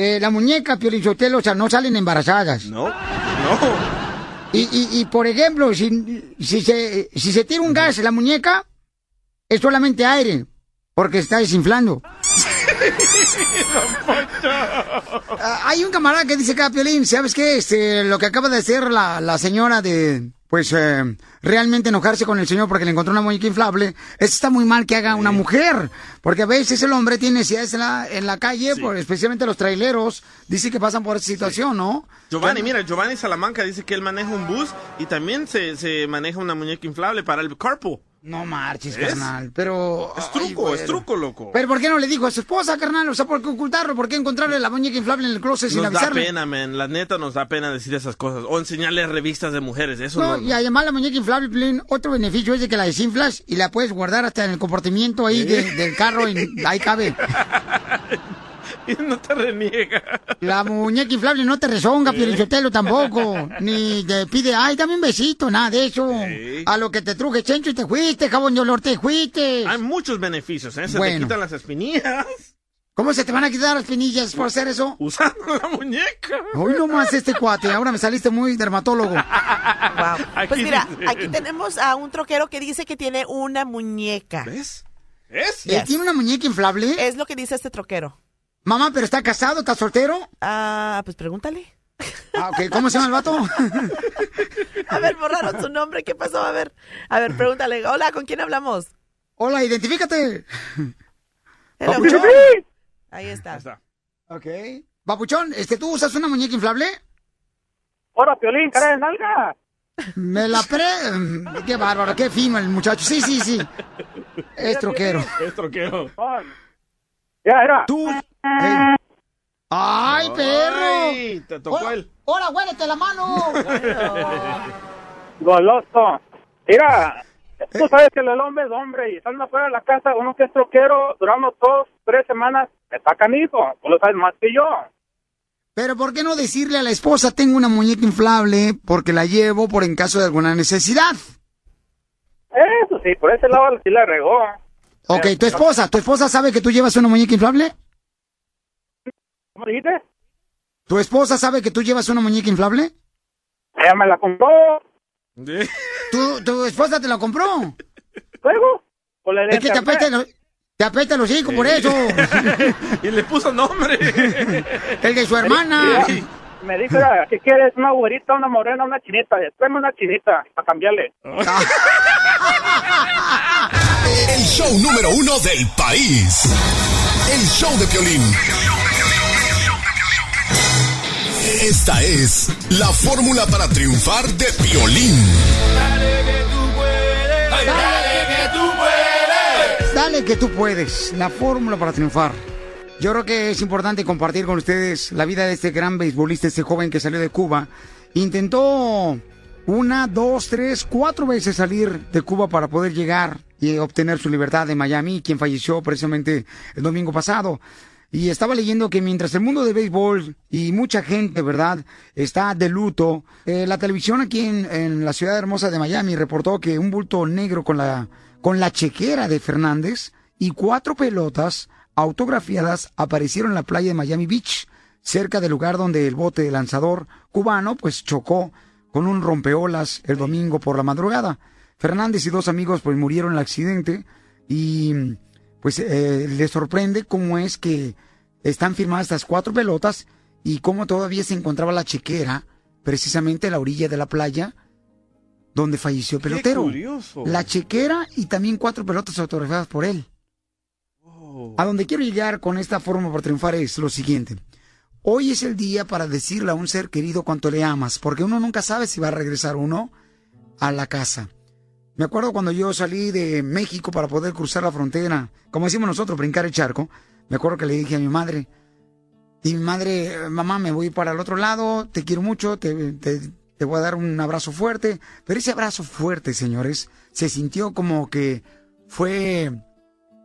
Eh, la muñeca, Piolín Sotelo, o sea, no salen embarazadas. No, no. Y, y, y por ejemplo, si, si, se, si se tira un gas en la muñeca, es solamente aire, porque está desinflando. Ah, hay un camarada que dice acá, Piolín, ¿sabes qué? Este, lo que acaba de hacer la, la señora de, pues, eh, realmente enojarse con el señor porque le encontró una muñeca inflable, eso está muy mal que haga una mujer, porque a veces el hombre tiene necesidades en la, en la calle, por, especialmente los traileros, dice que pasan por esa situación, ¿no? Giovanni, mira, Giovanni Salamanca dice que él maneja un bus y también se, se maneja una muñeca inflable para el carpool. No marches, carnal, pero... Es truco, es truco, loco. Pero ¿por qué no le dijo a su esposa, carnal? O sea, ¿por qué ocultarlo? ¿Por qué encontrarle la muñeca inflable en el closet sin Nos da avisarle? pena, man. La neta nos da pena decir esas cosas. O enseñarle revistas de mujeres. Eso No, no. y además la muñeca inflable, Piolín, otro beneficio es de que la desinflas y la puedes guardar hasta en el compartimiento ahí de- del carro y ahí cabe. Y no te reniega. La muñeca inflable no te rezonga, Piolichotelo tampoco. Ni te pide, ay, dame un besito, nada de eso. A lo que te truje chencho y te fuiste, jabón de olor, te fuiste. Hay muchos beneficios, ¿eh? Se te quitan las espinillas. ¿Cómo se te van a quitar las pinillas por hacer eso? Usando la muñeca. Hoy nomás este cuate, ahora me saliste muy dermatólogo. Pues mira, aquí tenemos a un troquero que dice que tiene una muñeca. ¿Ves? ¿Es? ¿Él tiene una muñeca inflable? Es lo que dice este troquero. Mamá, ¿pero está casado? ¿Está soltero? Ah, pues pregúntale. Ah, ok. ¿Cómo se llama el vato? A ver, borraron su nombre. ¿Qué pasó? A ver, a ver, pregúntale. Hola, ¿con quién hablamos? Hola, identifícate. Papuchón. Ahí está. Ok. Papuchón, este, ¿tú usas una muñeca inflable? Hola, Piolín, cara de nalga. Me la pre... Qué bárbaro, qué fino el muchacho. Sí, sí, sí. Es troquero. Es troquero. Ya, era. Tú. ¡Ay, perro! Ay, te tocó Hola, él. hola, huélete la mano. Goloso. Mira, tú sabes que el hombre es hombre y estando afuera de la casa, uno que es troquero, duramos dos, tres semanas, está canijo. Tú lo sabes más que yo. Pero ¿por qué no decirle a la esposa, tengo una muñeca inflable porque la llevo por en caso de alguna necesidad? Eso sí, por ese lado sí la regó. Ok, tu esposa, ¿tu esposa sabe que tú llevas una muñeca inflable? ¿Cómo dijiste? ¿Tu esposa sabe que tú llevas una muñeca inflable? Ella me la compró. ¿Tu, tu esposa te la compró? ¿Luego? La Es que te apesta, los- te apesta los hijos por eso. y le puso nombre. El de su hermana. Sí. Me dijo, "Mira, ¿qué quieres? ¿Una güerita, una morena, una chinita? Tráeme una chinita para cambiarle. El show número uno del país. El show de Piolín. Esta es la fórmula para triunfar de Piolín. Dale que tú puedes. La fórmula para triunfar. Yo creo que es importante compartir con ustedes la vida de este gran beisbolista, este joven que salió de Cuba. Intentó una, dos, tres, cuatro veces salir de Cuba para poder llegar y obtener su libertad de Miami, quien falleció precisamente el domingo pasado. Y estaba leyendo que mientras el mundo del béisbol y mucha gente, ¿verdad?, está de luto, eh, la televisión aquí en, en la ciudad hermosa de Miami reportó que un bulto negro con la, con la chequera de Fernández y cuatro pelotas autografiadas aparecieron en la playa de Miami Beach, cerca del lugar donde el bote lanzador cubano pues chocó con un rompeolas el domingo por la madrugada. Fernández y dos amigos pues murieron en el accidente y pues eh, les sorprende cómo es que están firmadas estas cuatro pelotas y cómo todavía se encontraba la chequera precisamente a la orilla de la playa donde falleció el pelotero. curioso. La chequera y también cuatro pelotas autografiadas por él. A donde quiero llegar con esta forma para triunfar es lo siguiente. Hoy es el día para decirle a un ser querido cuánto le amas, porque uno nunca sabe si va a regresar uno a la casa. Me acuerdo cuando yo salí de México para poder cruzar la frontera, como decimos nosotros, brincar el charco. Me acuerdo que le dije a mi madre, y mi madre, mamá, me voy para el otro lado, te quiero mucho, te, te- te voy a dar un abrazo fuerte. Pero ese abrazo fuerte, señores, se sintió como que fue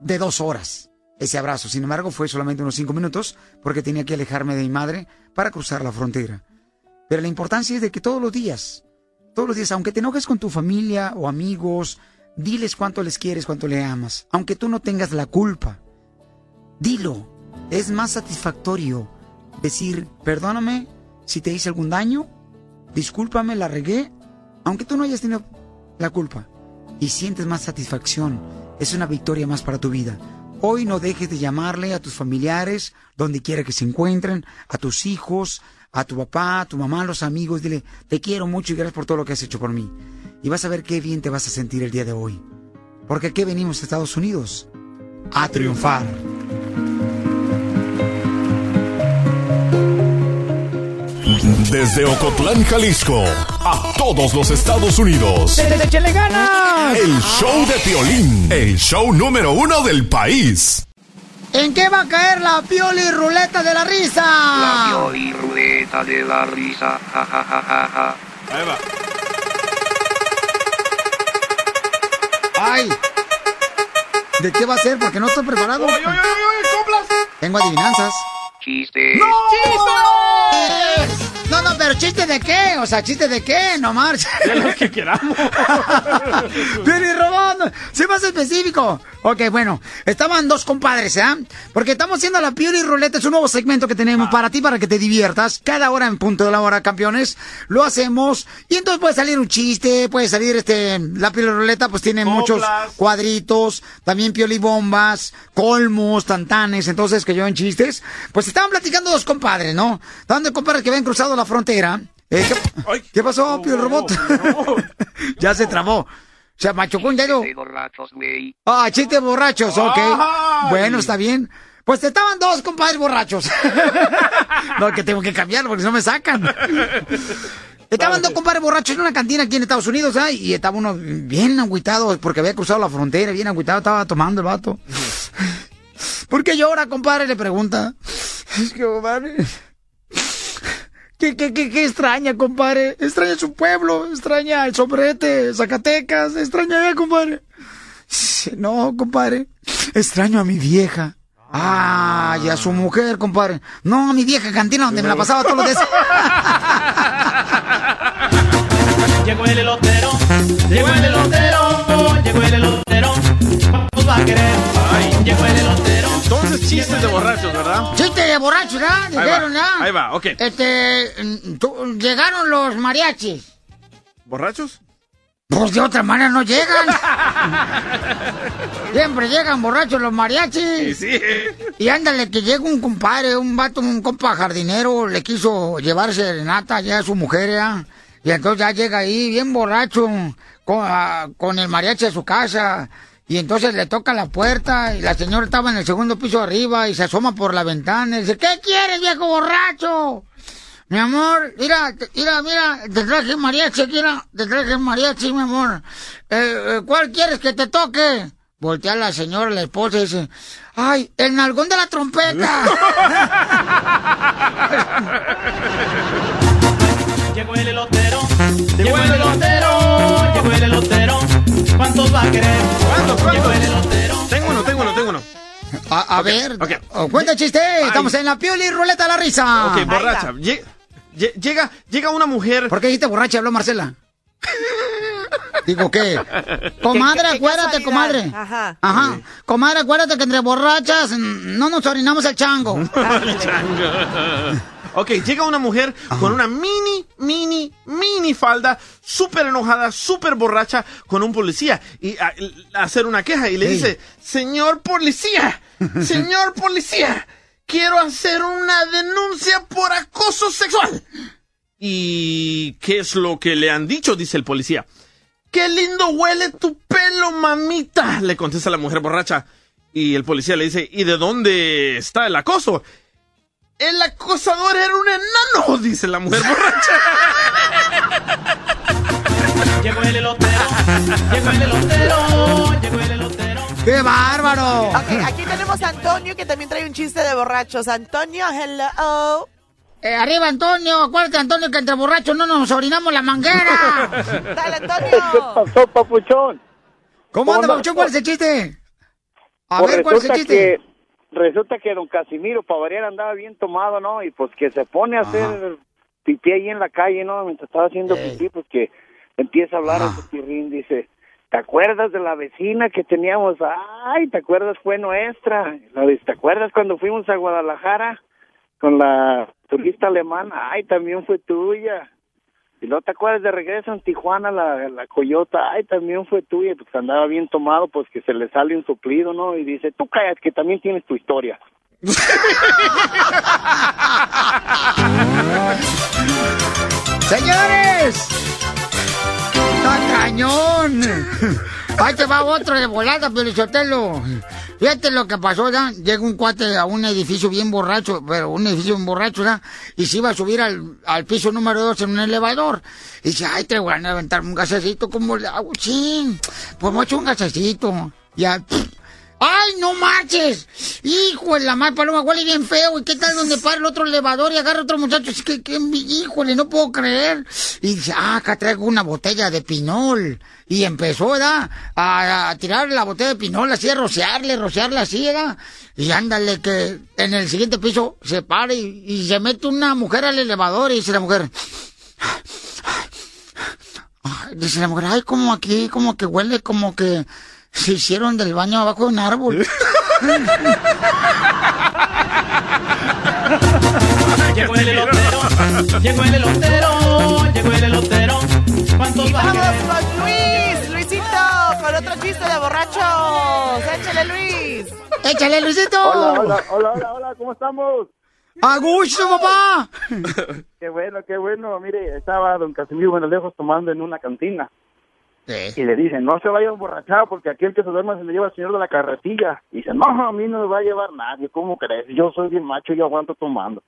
de dos horas ese abrazo. Sin embargo, fue solamente unos cinco minutos porque tenía que alejarme de mi madre para cruzar la frontera. Pero la importancia es de que todos los días, todos los días, aunque te enojes con tu familia o amigos, diles cuánto les quieres, cuánto le amas, aunque tú no tengas la culpa. Dilo. Es más satisfactorio decir, perdóname si te hice algún daño, discúlpame, la regué, aunque tú no hayas tenido la culpa. Y sientes más satisfacción. Es una victoria más para tu vida. Hoy no dejes de llamarle a tus familiares, donde quiera que se encuentren, a tus hijos, a tu papá, a tu mamá, a los amigos. Dile, te quiero mucho y gracias por todo lo que has hecho por mí. Y vas a ver qué bien te vas a sentir el día de hoy. Porque aquí venimos a Estados Unidos a triunfar. Desde Ocotlán, Jalisco, a todos los Estados Unidos. ¡Échale ganas! El show de Piolín, el show número uno del país. ¿En qué va a caer la pioli ruleta de la risa? La pioli ruleta de la risa. Ja, ja. Ahí va. ¡Ay! ¿De qué va a ser? Porque no estoy preparado. ¡Oy, oy, oy, oy! ¡Coplas! Tengo adivinanzas. Chiste. ¡Chistes! No, no, pero ¿chiste de qué? O sea, ¿chiste de qué? No marcha. De los que queramos. Billy Robón, sé más específico. Ok, bueno, estaban dos compadres, ¿eh? Porque estamos haciendo la Pioli Ruleta, es un nuevo segmento que tenemos para ti, para que te diviertas. Cada hora en punto de la hora, campeones, lo hacemos. Y entonces puede salir un chiste, puede salir este, la Pioli Ruleta, pues tiene muchos cuadritos, también Pioli Bombas, colmos, tantanes, entonces que yo en chistes. Pues estaban platicando dos compadres, ¿no? Estaban de compadres que habían cruzado la frontera. Eh, ¿qué, ¿qué pasó, Pioli Robot? ya se trabó. Se machucó un dedo. De borrachos, güey. Ah, chistes borrachos, ok. Ay. Bueno, está bien. Pues estaban dos compadres borrachos. no, que tengo que cambiarlo porque no me sacan. Estaban dos compadres borrachos en una cantina aquí en Estados Unidos, ¿ah? Y estaba uno bien agüitado porque había cruzado la frontera, bien agüitado, estaba tomando el vato. ¿Por qué llora, compadre? Le pregunta. Es que, compadre. ¿Qué, qué, qué, qué extraña, compadre? Extraña su pueblo, extraña el sombrete, Zacatecas, extraña compadre. No, compadre. Extraño a mi vieja. Ah, y a su mujer, compadre. No, a mi vieja cantina donde me la pasaba todos los días. Llegó el elotero, llegó el elotero, llegó el elotero. ¿Cuántos va a querer? Ay, llegó el elotero. Entonces, chistes de borrachos, ¿verdad? Chiste de borrachos, ¿verdad? Dijeron, ahí va, ok. Este, mm, llegaron los mariachis. ¿Borrachos? Pues de otra manera no llegan. Siempre llegan borrachos los mariachis. Sí. Y ándale, que llega un compadre, un vato, un compa jardinero, le quiso llevar serenata ya a su mujer, ¿ya? Y entonces ya llega ahí bien borracho con, ah, con el mariachi a su casa. Y entonces le toca la puerta y la señora estaba en el segundo piso arriba y se asoma por la ventana y dice, ¿qué quieres, viejo borracho? Mi amor, mira, mira, mira, te traje mariachi, mira, te traje mariachi, mi amor. Eh, eh, ¿Cuál quieres que te toque? Voltea la señora, la esposa y dice, ¡ay, el nalgón de la trompeta! Llegó el elotero, llegó el elotero, llegó el elotero. ¿Cuántos va a querer? ¿Cuántos, el elotero. Tengo uno, tengo uno, tengo uno. A, a ver, oh, cuenta chiste, estamos en la pioli ruleta de la risa. Ok, borracha. Lle- lle- Llega, llega una mujer. ¿Por qué dijiste borracha? Habló Marcela. Digo, ¿qué? Comadre, ¿Qué- qué acuérdate, casualidad? comadre. Ajá. Ajá. Comadre, acuérdate que entre borrachas no nos orinamos el chango. ok, llega una mujer con una mini, mini, mini falda, súper enojada, súper borracha, con un policía y a, a hacer una queja y le dice, señor policía, señor policía, quiero hacer una denuncia por acoso sexual. ¿Y qué es lo que le han dicho? Dice el policía. ¡Qué lindo huele tu pelo, mamita! Le contesta la mujer borracha. Y el policía le dice, ¿y de dónde está el acoso? El acosador era un enano, dice la mujer borracha. Llegó el elotero, Llegó el elotero, llegó el elotero. ¡Qué bárbaro! Ok, aquí tenemos a Antonio que también trae un chiste de borrachos. Antonio, hello. Eh, arriba, Antonio. Acuérdate, Antonio, que entre borrachos no nos orinamos la manguera. Dale, Antonio. ¿Qué pasó, papuchón? ¿Cómo anda, ¿Cómo Papuchón? ¿Cuál es el chiste? A Pues ver, ¿cuál es el chiste? Resulta que don Casimiro para andaba bien tomado, ¿no? Y pues que se pone a hacer pipí ahí en la calle, ¿no? Mientras estaba haciendo pipí, pues que empieza a hablar a su tirrín, dice, ¿te acuerdas de la vecina que teníamos? Ay, ¿te acuerdas? Fue nuestra. ¿te acuerdas cuando fuimos a Guadalajara con la turista alemana? Ay, también fue tuya. Y luego te acuerdas de regreso en Tijuana, la, la coyota, ay, también fue tuya, pues andaba bien tomado, pues que se le sale un soplido, ¿no? Y dice, tú callas, que también tienes tu historia. ¡Señores! ¡Está cañón! Ahí te va otro de volada, Pelichotelo. Fíjate lo que pasó, ¿ya? Llega un cuate a un edificio bien borracho, pero un edificio bien borracho, ¿ya? Y se iba a subir al, al piso número dos en un elevador. Y dice, ay, te voy a aventar un gasecito, ¿cómo le hago? Sí, pues me echo un gasecito. Ya, ¡Ay, no marches! ¡Hijo de la mal paloma! Huele bien feo. ¿Y qué tal donde para el otro elevador y agarra otro muchacho? Es que, que, híjole, no puedo creer. Y dice, ah, acá traigo una botella de pinol. Y empezó, ¿verdad? A, a tirar la botella de pinol así, a rociarle, rociarle así, ¿verdad? Y ándale, que en el siguiente piso se para y, y se mete una mujer al elevador y dice la mujer... Dice la mujer, ay, como aquí, como que huele, como que se hicieron del baño abajo de un árbol. Llegó el elotero, llegó el elotero, llegó el elotero. ¿Cuántos Y vamos con Luis, Luisito, con otro chiste de borrachos. Échale, Luis. Échale, Luisito. Hola, hola, hola, hola, hola, ¿cómo estamos? ¡A gusto, papá! Qué bueno, qué bueno. Mire, estaba don Casimiro Buenalejos tomando en una cantina. Y le dicen, no se vaya a emborrachar porque aquel que se duerma se le lleva al señor de la carretilla. Y dice, no, a mí no me va a llevar nadie, ¿cómo crees? Yo soy bien macho y yo aguanto tomando.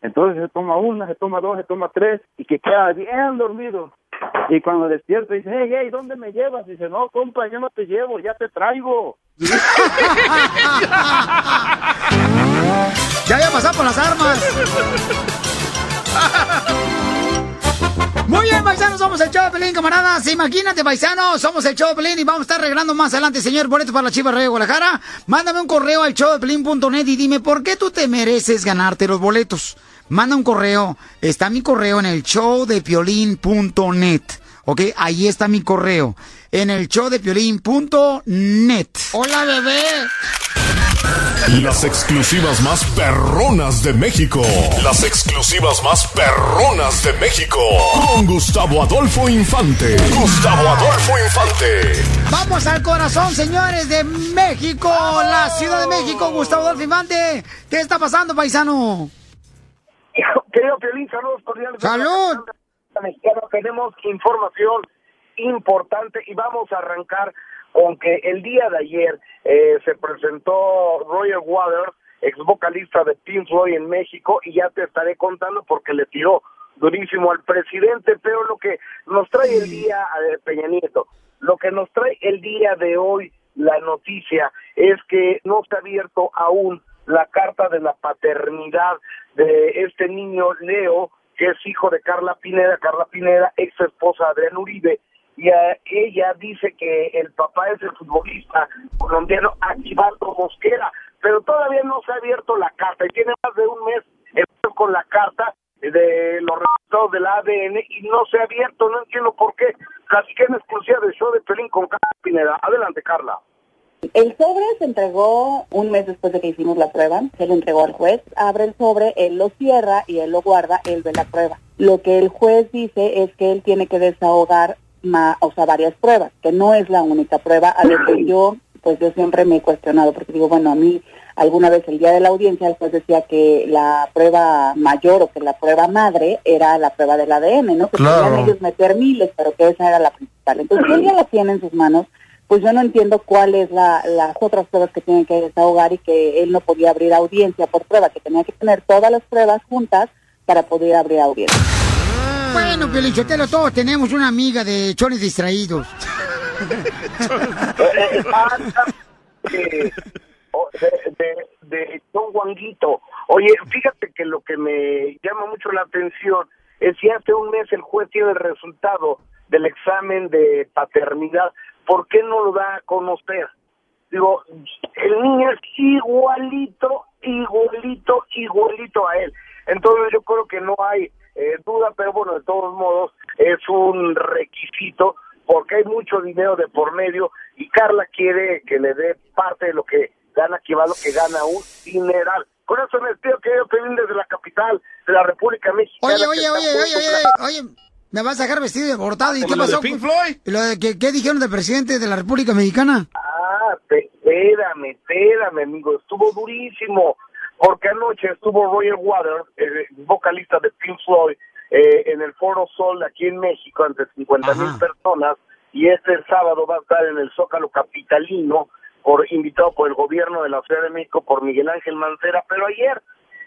Entonces se toma una, se toma dos, se toma tres y que queda bien dormido. Y cuando despierta dice, hey, hey, ¿dónde me llevas? dice, no, compa, yo no te llevo, ya te traigo. Ya había pasado por las armas. Muy bien, paisanos, somos el Pelín, camaradas. Imagínate, paisanos, somos el Pelín y vamos a estar regalando más adelante, señor, boleto para la Chivas Rey Guadalajara. Mándame un correo al showdepelín.net y dime por qué tú te mereces ganarte los boletos. Manda un correo, está mi correo en el showdepiolín.net. ¿Ok? Ahí está mi correo, en el showdepiolín.net. Hola, bebé. Las exclusivas más perronas de México. Las exclusivas más perronas de México. Con Gustavo Adolfo Infante. Gustavo Adolfo Infante. Vamos al corazón, señores de México, la Ciudad de México, Gustavo Adolfo Infante. ¿Qué está pasando, paisano? Querido Piolín, saludos cordiales. ¡Salud! Mexicano, tenemos información importante y vamos a arrancar con que el día de ayer eh, se presentó Roger Waters, ex vocalista de Pink Floyd en México, y ya te estaré contando porque le tiró durísimo al presidente, pero lo que nos trae el día, eh, Peña Nieto, lo que nos trae el día de hoy la noticia es que no se ha abierto aún la carta de la paternidad de este niño Leo, que es hijo de Carla Pineda, Carla Pineda, ex esposa de Adrián Uribe, y eh, ella dice que el papá es el futbolista colombiano Aquivaldo Mosquera, pero todavía no se ha abierto la carta y tiene más de un mes con la carta de los resultados del ADN y no se ha abierto, no entiendo por qué. Que en exclusiva del show de Pelín con Carla Pineda. Adelante, Carla. El sobre se entregó un mes después de que hicimos la prueba, se lo entregó al juez, abre el sobre, él lo cierra y él lo guarda, él ve la prueba. Lo que el juez dice es que él tiene que desahogar ma- o sea, varias pruebas, que no es la única prueba a lo que yo, pues yo siempre me he cuestionado, porque digo, bueno, a mí alguna vez el día de la audiencia el juez decía que la prueba mayor o que la prueba madre era la prueba del ADN, ¿no? Que Claro. podían ellos meter miles, pero que esa era la principal. Entonces, si él ya la tiene en sus manos, pues yo no entiendo cuál es la, las otras pruebas que tienen que desahogar y que él no podía abrir audiencia por prueba, que tenía que tener todas las pruebas juntas para poder abrir audiencia. Bueno, Piolichotelo, todos tenemos una amiga de chones distraídos. De, de, Don Guanguito. Oye, fíjate que lo que me llama mucho la atención es si hace un mes el juez tiene el resultado del examen de paternidad, ¿por qué no lo da a conocer? Digo, el niño es igualito, igualito, igualito a él. Entonces yo creo que no hay eh, duda, pero bueno, de todos modos es un requisito porque hay mucho dinero de por medio y Carla quiere que le dé parte de lo que gana, que va lo que gana un dineral. Con eso me despido, querido Pelín, desde la capital de la República Mexicana. Oye, que oye, oye, oye, oye, ¿me vas a dejar vestido de bortado? ¿Y ¿Por qué lo de pasó? Pink Floyd? ¿Y lo de que- ¿Qué dijeron del presidente de la República Mexicana? Ah, espérame, espérame, amigo, estuvo durísimo, porque anoche estuvo Roger Waters, el vocalista de Pink Floyd, eh, en el Foro Sol aquí en México ante 50 mil personas, y este sábado va a estar en el Zócalo Capitalino, por invitado por el gobierno de la Ciudad de México, por Miguel Ángel Mancera, pero ayer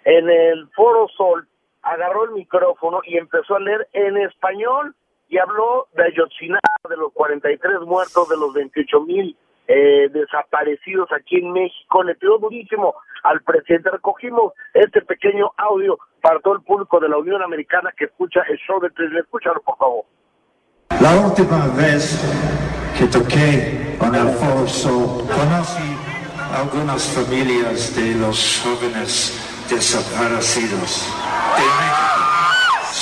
en el Foro Sol agarró el micrófono y empezó a leer en español y habló de Ayotzinapa, de los 43 muertos, de los 28 mil eh, desaparecidos aquí en México. Le pidió durísimo al presidente. Recogimos este pequeño audio para todo el público de la Unión Americana que escucha el show de Tres. Escúchalo, por favor. La última vez que toqué con el Foro Sol, conocí algunas familias de los jóvenes desaparecidos de México.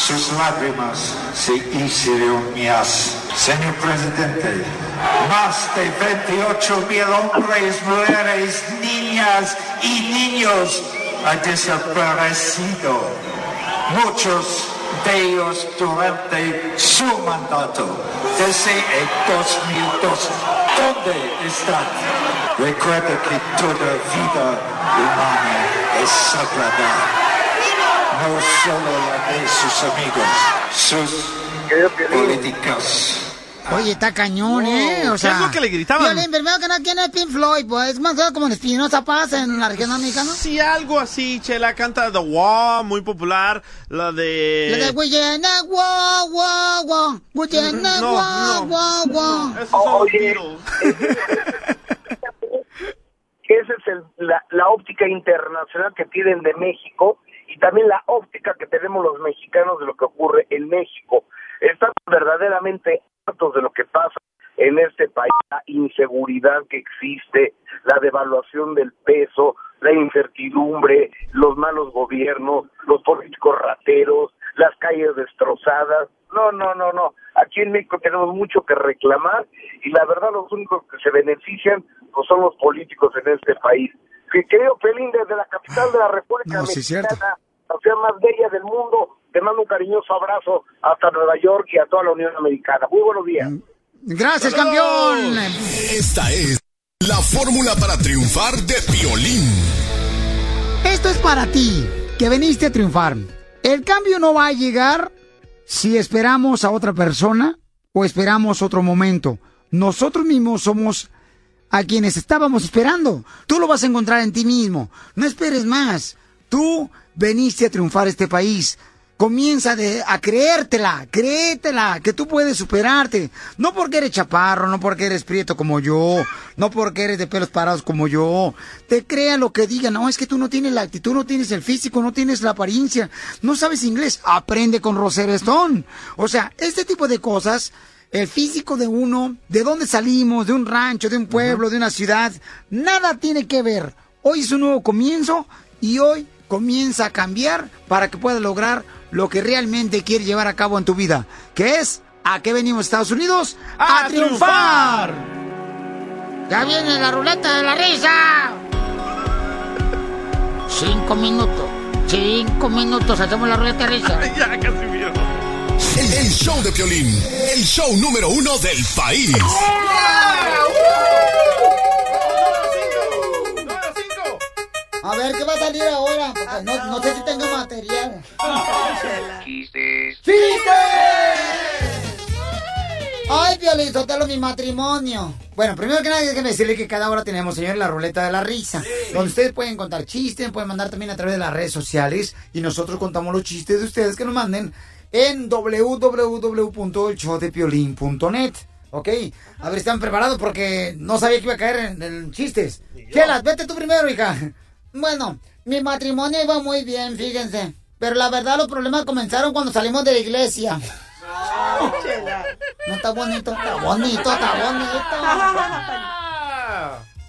Sus lágrimas se hicieron mías. Señor presidente, más de 28 mil hombres, mujeres, niñas y niños han desaparecido. Muchos de ellos durante su mandato, desde el 2012. ¿Dónde están? Recuerda que toda vida humana es sagrada. No solo la de sus amigos, sus políticos. Oye, está cañón, ¿eh? O ¿qué sea, es lo que le gritaban? Violín, primero que nada, ¿quién es Pink Floyd? Pues es más o menos como en Espinosa Paz en la región mexicana. Sí, algo así, Chela canta The Wall, muy popular, la de... La de Guyana, guau, guau, guau. Guyana, No, no. guau, guau. Oye, esa es el- la, la óptica internacional que tienen de México y también la óptica que tenemos los mexicanos de lo que ocurre en México. Estamos verdaderamente hartos de lo que pasa en este país, la inseguridad que existe, la devaluación del peso, la incertidumbre, los malos gobiernos, los políticos rateros, las calles destrozadas. No, no, no, no. Aquí en México tenemos mucho que reclamar y la verdad los únicos que se benefician pues son los políticos en este país. Que querido Pelín, desde la capital de la República No, sí. Mexicana, la ciudad más bella del mundo, te mando un cariñoso abrazo hasta Nueva York y a toda la Unión Americana. Muy buenos días. Gracias, campeón. Esta es la fórmula para triunfar de violín. Esto es para ti, que veniste a triunfar. El cambio no va a llegar si esperamos a otra persona o esperamos otro momento. Nosotros mismos somos a quienes estábamos esperando. Tú lo vas a encontrar en ti mismo. No esperes más. Tú veniste a triunfar este país. Comienza de- a creértela, créetela, que tú puedes superarte. No porque eres chaparro, no porque eres prieto como yo, no porque eres de pelos parados como yo. Te crea lo que digan. No, es que tú no tienes la actitud, no tienes el físico, no tienes la apariencia, no sabes inglés. Aprende con Rosetta Stone. O sea, este tipo de cosas el físico de uno, de dónde salimos, de un rancho, de un pueblo, de una ciudad, nada tiene que ver. Hoy es un nuevo comienzo y hoy comienza a cambiar para que puedas lograr lo que realmente quieres llevar a cabo en tu vida, que es ¿a qué venimos Estados Unidos? ¡A, ¡A triunfar! Ya viene la ruleta de la risa. Cinco minutos. Cinco minutos, hacemos la ruleta de risa. ya, casi vieron. El, el show de violín, el show número uno del país. A ver, ¿qué va a salir ahora? Porque no, no sé si tengo material. Chistes. ¡Chistes! Ay, Piolín, Sotelo, mi matrimonio. Bueno, primero que nada, déjenme decirle que cada hora tenemos, señores, la ruleta de la risa. Donde ustedes pueden contar chistes, pueden mandar también a través de las redes sociales. Y nosotros contamos los chistes de ustedes que nos manden en www.elshowdepiolín.net. Ok, a ver, están preparados porque no sabía que iba a caer en, en chistes. Chela, vete tú primero, hija. Bueno, mi matrimonio iba muy bien, fíjense. Pero la verdad los problemas comenzaron cuando salimos de la iglesia. No está bonito, está bonito, está bonito.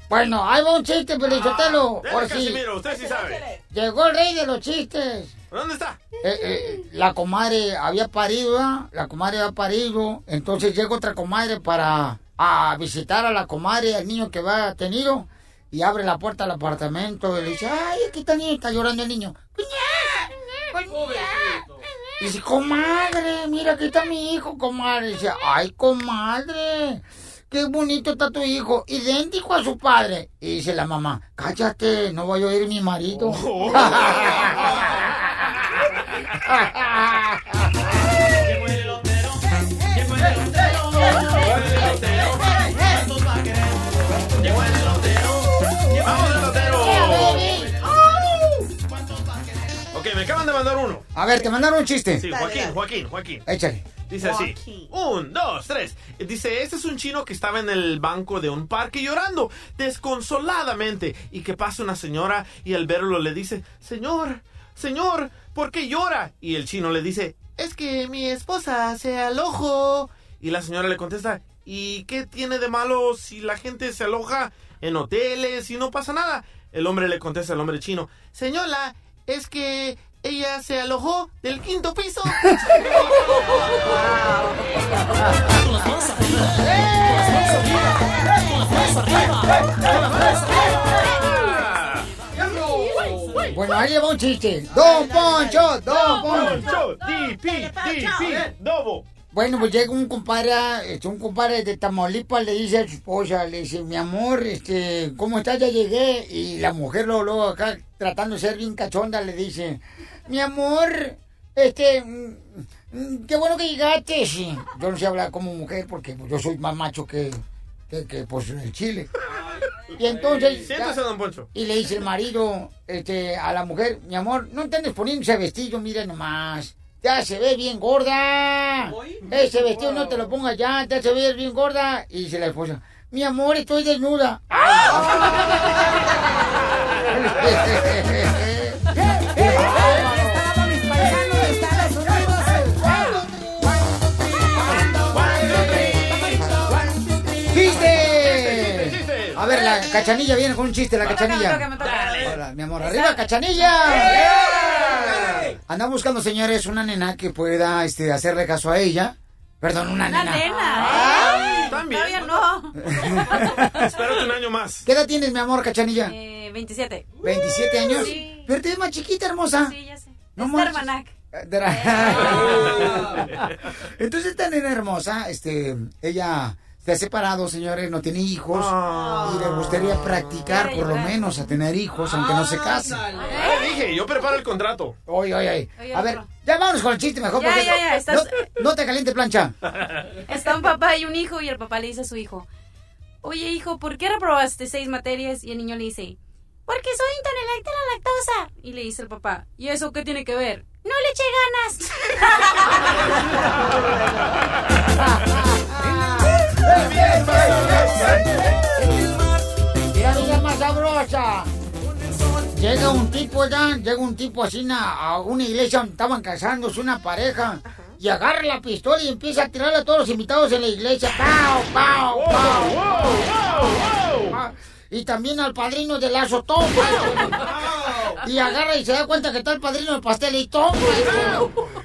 Bueno, ahí va un chiste, Pelichotelo. Dele, Por si usted sí sabe. llegó el rey de los chistes. ¿Dónde está? Eh, eh, la comadre había parido, la comadre había parido, entonces llega otra comadre para a visitar a la comadre, al niño que va tenido, y abre la puerta del apartamento y le dice, ay, aquí está está llorando el niño. Y dice, comadre, mira, aquí está mi hijo, comadre. Y dice, ay, comadre, qué bonito está tu hijo, idéntico a su padre. Y dice la mamá, cállate, no voy a oír mi marido. ¡Vamos acaban de mandar uno. A ver, te mandaron un chiste. Sí, Joaquín, Joaquín, Joaquín. Échale. Dice así. Un, dos, tres. Dice, este es un chino que estaba en el banco de un parque llorando desconsoladamente y que pasa una señora y al verlo le dice, Señor, señor, ¿por qué llora? Y el chino le dice, es que mi esposa se alojó. Y la señora le contesta, ¿y qué tiene de malo si la gente se aloja en hoteles y no pasa nada? El hombre le contesta al hombre chino, Señora, es que ella se alojó del quinto piso. Bueno, ahí lleva un chiste. Don Poncho, Don Poncho. Dipi, dipi, dobo. Bueno, pues llega un compadre, este, un compadre de Tamaulipas, le dice a su esposa, le dice, mi amor, este, ¿cómo estás? Ya llegué. Y la mujer luego, luego acá, tratando de ser bien cachonda, le dice, mi amor, este, mm, mm, qué bueno que llegaste. Sí, yo no sé hablar como mujer porque yo soy más macho que, que, que, pues, el chile. Y entonces... Siéntese, don Poncho. Y le dice el marido este, a la mujer, mi amor, no te andes poniendo ese vestido, mira nomás. Ya se ve bien gorda. Ese vestido no te lo pongas ya, ya se ve bien gorda. Y dice la esposa, mi amor, estoy desnuda. ¡Chiste! A ver, la cachanilla viene con un chiste, la cachanilla. Hola, mi amor, arriba, cachanilla. Andamos buscando, señores, una nena que pueda este, hacerle caso a ella. Perdón, una, Una nena. nena. También. Todavía no. Espérate un año más. ¿Qué edad tienes, mi amor, cachanilla? Eh, 27. ¿27 años? Sí. Pero te ves más chiquita, hermosa. Sí, ya sé. No Es marches. Termanac. Entonces, esta nena hermosa, este, ella se ha separado, señores, no tiene hijos y le gustaría practicar por lo menos a tener hijos, aunque no se case. Ya le dije, yo preparo el contrato. Oye, oye, oye. A ver, ya vámonos con el chiste mejor. Ya, porque ya, ya, estás- no, no te caliente plancha. Está un papá y un hijo y el papá le dice a su hijo, oye hijo, ¿por qué reprobaste seis materias? Y el niño le dice, porque soy intolerante a la lactosa. Y le dice el papá, ¿y eso qué tiene que ver? No le eché Mira, vida más sabrosa. Llega un tipo, ya, llega un tipo así na- a una iglesia donde estaban casándose una pareja y agarra la pistola y empieza a tirarle a todos los invitados en la iglesia. ¡Pau, pau, pau! Ah, Y también al padrino del lazo, toma. Y agarra y se da cuenta que está el padrino del pastel y toma.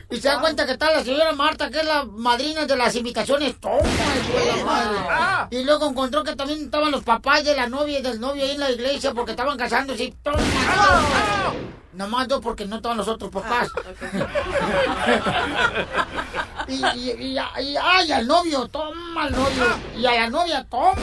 Y se da cuenta que está la señora Marta, que es la madrina de las invitaciones. Toma, la madre. Y luego encontró que también estaban los papás de la novia y del novio ahí en la iglesia porque estaban casándose. Y toma. Nomás dos porque no estaban los otros papás. y, y, y, y- ay, al novio, toma al novio. Y a la novia, toma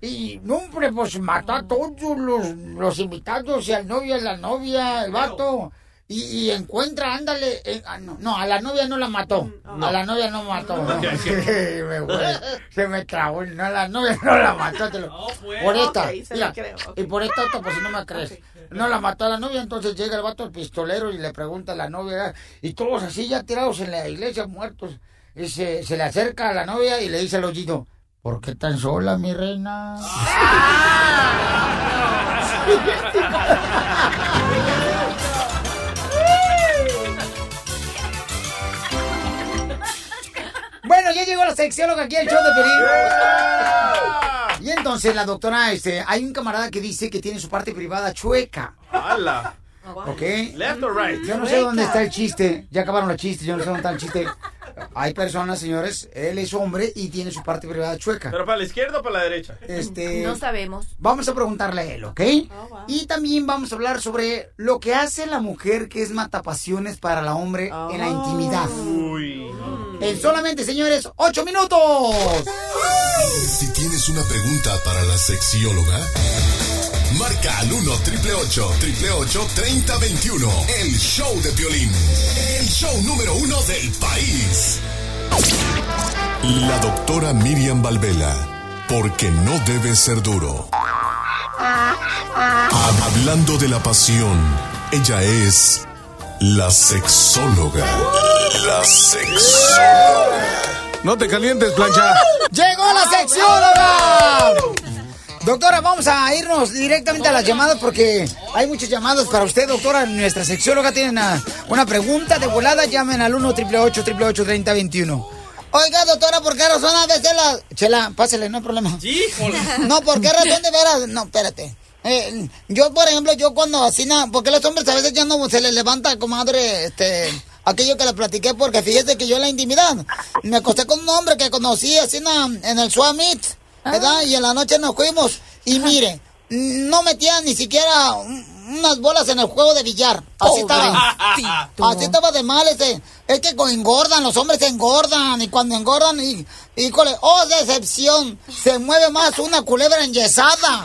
Y no, hombre, pues mató a todos los, los invitados y al novio, a la novia, el vato. Y, y encuentra, ándale, eh, ah, no, no, a la novia no la mató. A la novia no mató. no. Me fue, se me trabó. No, a la novia no la mató. te lo- por esta. Ok, se mira, creo. Y por esta otra, por si no me crees. No la mató a la novia, entonces llega el vato el pistolero y le pregunta a la novia, y todos así ya tirados en la iglesia, muertos. y se, se le acerca a la novia y le dice al oído, ¿por qué tan sola, mi reina? ya llegó la sexióloga aquí al show de Pelín. Y entonces la doctora, este, hay un camarada que dice que tiene su parte privada chueca. ¡Hala! ¿Ok? ¿Left or right? Yo no sé dónde está el chiste. Ya acabaron los chistes, yo no sé dónde está el chiste. Hay personas, señores, él es hombre y tiene su parte privada chueca. ¿Pero para la izquierda o para la derecha? Este, No sabemos. Vamos a preguntarle a él, ¿ok? Y también vamos a hablar sobre lo que hace la mujer que es matapasiones para el hombre en la intimidad. En solamente, señores, ocho minutos. Si tienes una pregunta para la sexióloga, marca al 1 888 3021 El show de violín. El show número uno del país. La doctora Miriam Valvela. Porque no debe ser duro. Hablando de la pasión, ella es la sexóloga. La sexóloga. No te calientes, plancha. ¡Llegó la sexióloga! Doctora, vamos a irnos directamente a las llamadas porque hay muchas llamadas para usted, doctora. Nuestra sexióloga tiene una, una pregunta de volada. Llamen al 1 888 3021 Oiga, doctora, ¿por qué razón a veces la... Chela, pásele, no hay problema. Híjole. No, ¿por qué razón de veras? No, espérate. Eh, yo, por ejemplo, yo cuando así, na- porque los hombres a veces ya no se les levanta, comadre, este, aquello que le platiqué, porque fíjese que yo en la intimidad me acosté con un hombre que conocí así en el Swamit, ¿verdad? Y en la noche nos fuimos. Y mire, no metía ni siquiera un- unas bolas en el juego de billar. Así estaba. Pobrecito. Así estaba de mal ese. Es que engordan, los hombres se engordan. Y cuando engordan, y, híjole, oh, decepción. Se mueve más una culebra enyesada.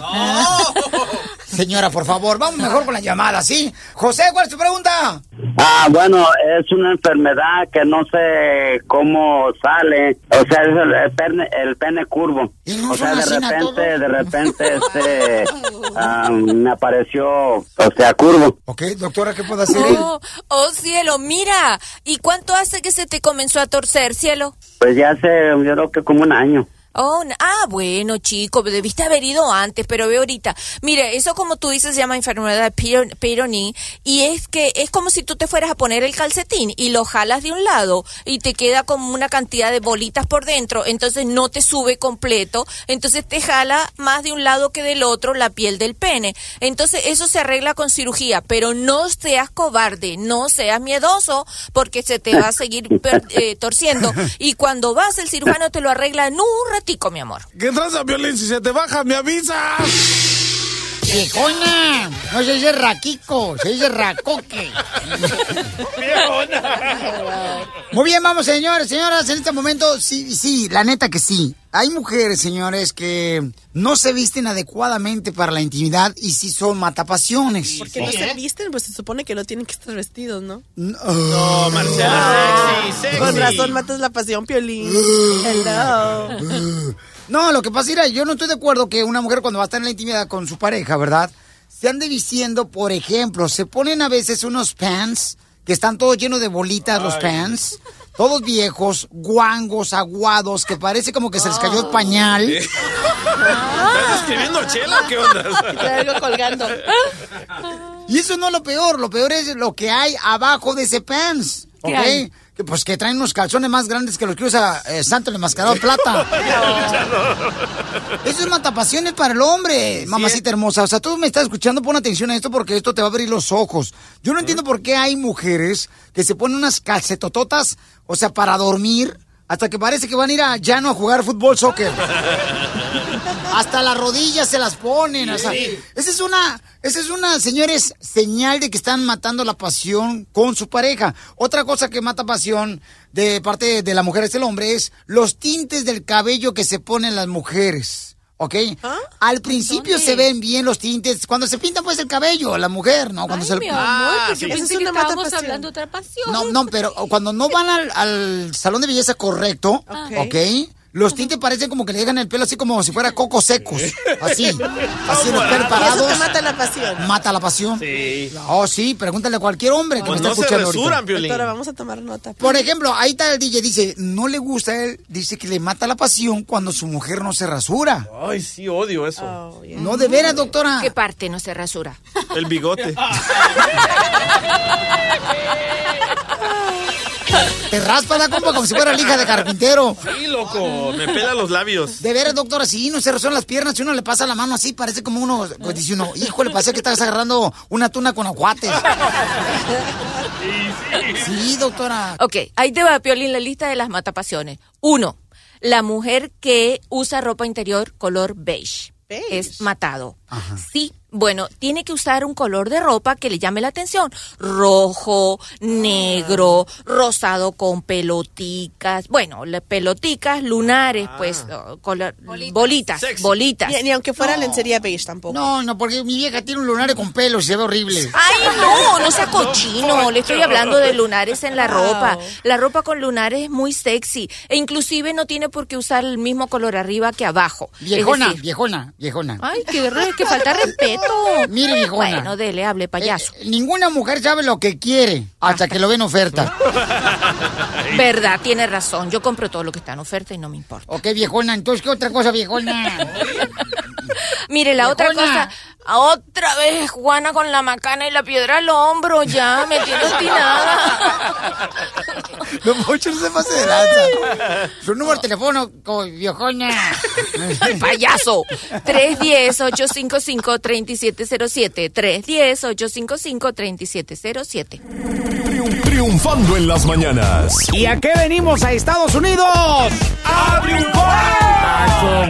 Señora, por favor, vamos mejor con la llamada, ¿sí? José, ¿cuál es tu pregunta? Ah, bueno, es una enfermedad que no sé cómo sale. O sea, es el, el pene, el pene curvo. no o sea, de repente, de repente, este, ah, me apareció, o sea, curvo. Ok, doctora, ¿qué puedo hacer? Oh, oh, cielo, mira. ¿Y cuánto hace que se te comenzó a torcer, cielo? Pues ya hace, yo creo que como un año. Oh, ah, bueno, chico, debiste haber ido antes, pero ve ahorita. Mire, eso como tú dices se llama enfermedad de Peyron- Peyronie y es que es como si tú te fueras a poner el calcetín y lo jalas de un lado y te queda como una cantidad de bolitas por dentro, entonces no te sube completo, entonces te jala más de un lado que del otro la piel del pene. Entonces eso se arregla con cirugía, pero no seas cobarde, no seas miedoso porque se te va a seguir eh, torciendo y cuando vas el cirujano te lo arregla en un ratico, mi amor. ¿Qué tranza, Violín? Si se te baja, me avisas. ¡Viejona! No se dice raquico, se dice racoque. Muy bien, vamos, señores, señoras, en este momento, sí, sí, la neta que sí. Hay mujeres, señores, que no se visten adecuadamente para la intimidad y sí son matapasiones. ¿Por qué no se visten? Pues se supone que no tienen que estar vestidos, ¿no? No, Marcela, sexy, sexy. Con razón matas la pasión, Piolín. Hello. No, lo que pasa, mira, yo no estoy de acuerdo que una mujer cuando va a estar en la intimidad con su pareja, ¿verdad? Se ande vistiendo, por ejemplo, se ponen a veces unos pants que están todos llenos de bolitas los pants, todos viejos, guangos, aguados, que parece como que se les cayó el pañal. ¿Estás escribiendo chela? ¿Qué onda? algo colgando. Y eso no es lo peor, lo peor es lo que hay abajo de ese pants, ¿Qué ¿ok? hay? Pues que traen unos calzones más grandes que los que usa eh, Santo el Enmascarado Plata. Eso es matapasiones para el hombre, mamacita hermosa. O sea, tú me estás escuchando, pon atención a esto porque esto te va a abrir los ojos. Yo no entiendo por qué hay mujeres que se ponen unas calcetototas, o sea, para dormir, hasta que parece que van a ir a llano a jugar fútbol, soccer. Hasta las rodillas se las ponen. O sea, Sí. esa es una, esa es una, señores, señal de que están matando la pasión con su pareja. Otra cosa que mata pasión de parte de la mujer es el hombre es los tintes del cabello que se ponen las mujeres. ¿Ok? Al principio se ven bien los tintes. Cuando se pinta pues el cabello, la mujer, ¿no? Cuando se Mi amor, porque sí. pensé que estábamos hablando de otra pasión. No, no, pero cuando no van al, al salón de belleza correcto, Ok. ¿ok? Los tintes parecen como que le dejan el pelo así como si fuera cocos secos. Así. Así los pelos Y parados. eso te mata la pasión. Mata la pasión. Sí. Oh, sí, pregúntale a cualquier hombre que Pues me está no se escuchando resuran, ahorita. Doctora, vamos a tomar nota. Por ejemplo, ahí está el DJ, dice, no le gusta a él, dice que le mata la pasión cuando su mujer no se rasura. Ay, sí, odio eso. Oh, No, de veras, doctora. ¿Qué parte no se rasura? El bigote. Te raspa la compa como si fuera la hija de carpintero. Sí, loco. Me pela los labios. De veras, doctora, si no se rasuran las piernas, si uno le pasa la mano así, parece como uno, pues dice uno, híjole, parece que estás agarrando una tuna con aguates. Sí, doctora. Ok, ahí te va, Piolín, la lista de las matapasiones. Uno, la mujer que usa ropa interior color beige. Es matado. Sí, bueno, tiene que usar un color de ropa que le llame la atención. Rojo, negro, rosado con peloticas. Bueno, le- peloticas, lunares, pues, oh, color- bolitas, bolitas. Ni, ni aunque fuera lencería beige tampoco. No, no, porque mi vieja tiene un lunar con pelos se ve horrible. Ay, no, no sea cochino. Le estoy hablando de lunares en la Wow. ropa. La ropa con lunares es muy sexy. E inclusive no tiene por qué usar el mismo color arriba que abajo. Es Viejona, decir, viejona, viejona. Ay, qué re- que falta respeto. Mire, viejona. Bueno, dele, hable, payaso. Eh, ninguna mujer sabe lo que quiere hasta que lo ve en oferta. Verdad, tiene razón. Yo compro todo lo que está en oferta y no me importa. Ok, viejona, entonces, ¿qué otra cosa, viejona? Mire, la otra cosa. Otra vez Juana con la macana y la piedra al hombro. Ya, me tiene obstinada. Mucho no se pase de lanza. Su número de teléfono, como viejona. Ay, payaso. 310-855-3707. 310-855-3707. Triunfando en las mañanas. ¿Y a qué venimos a Estados Unidos? ¡A triunfar!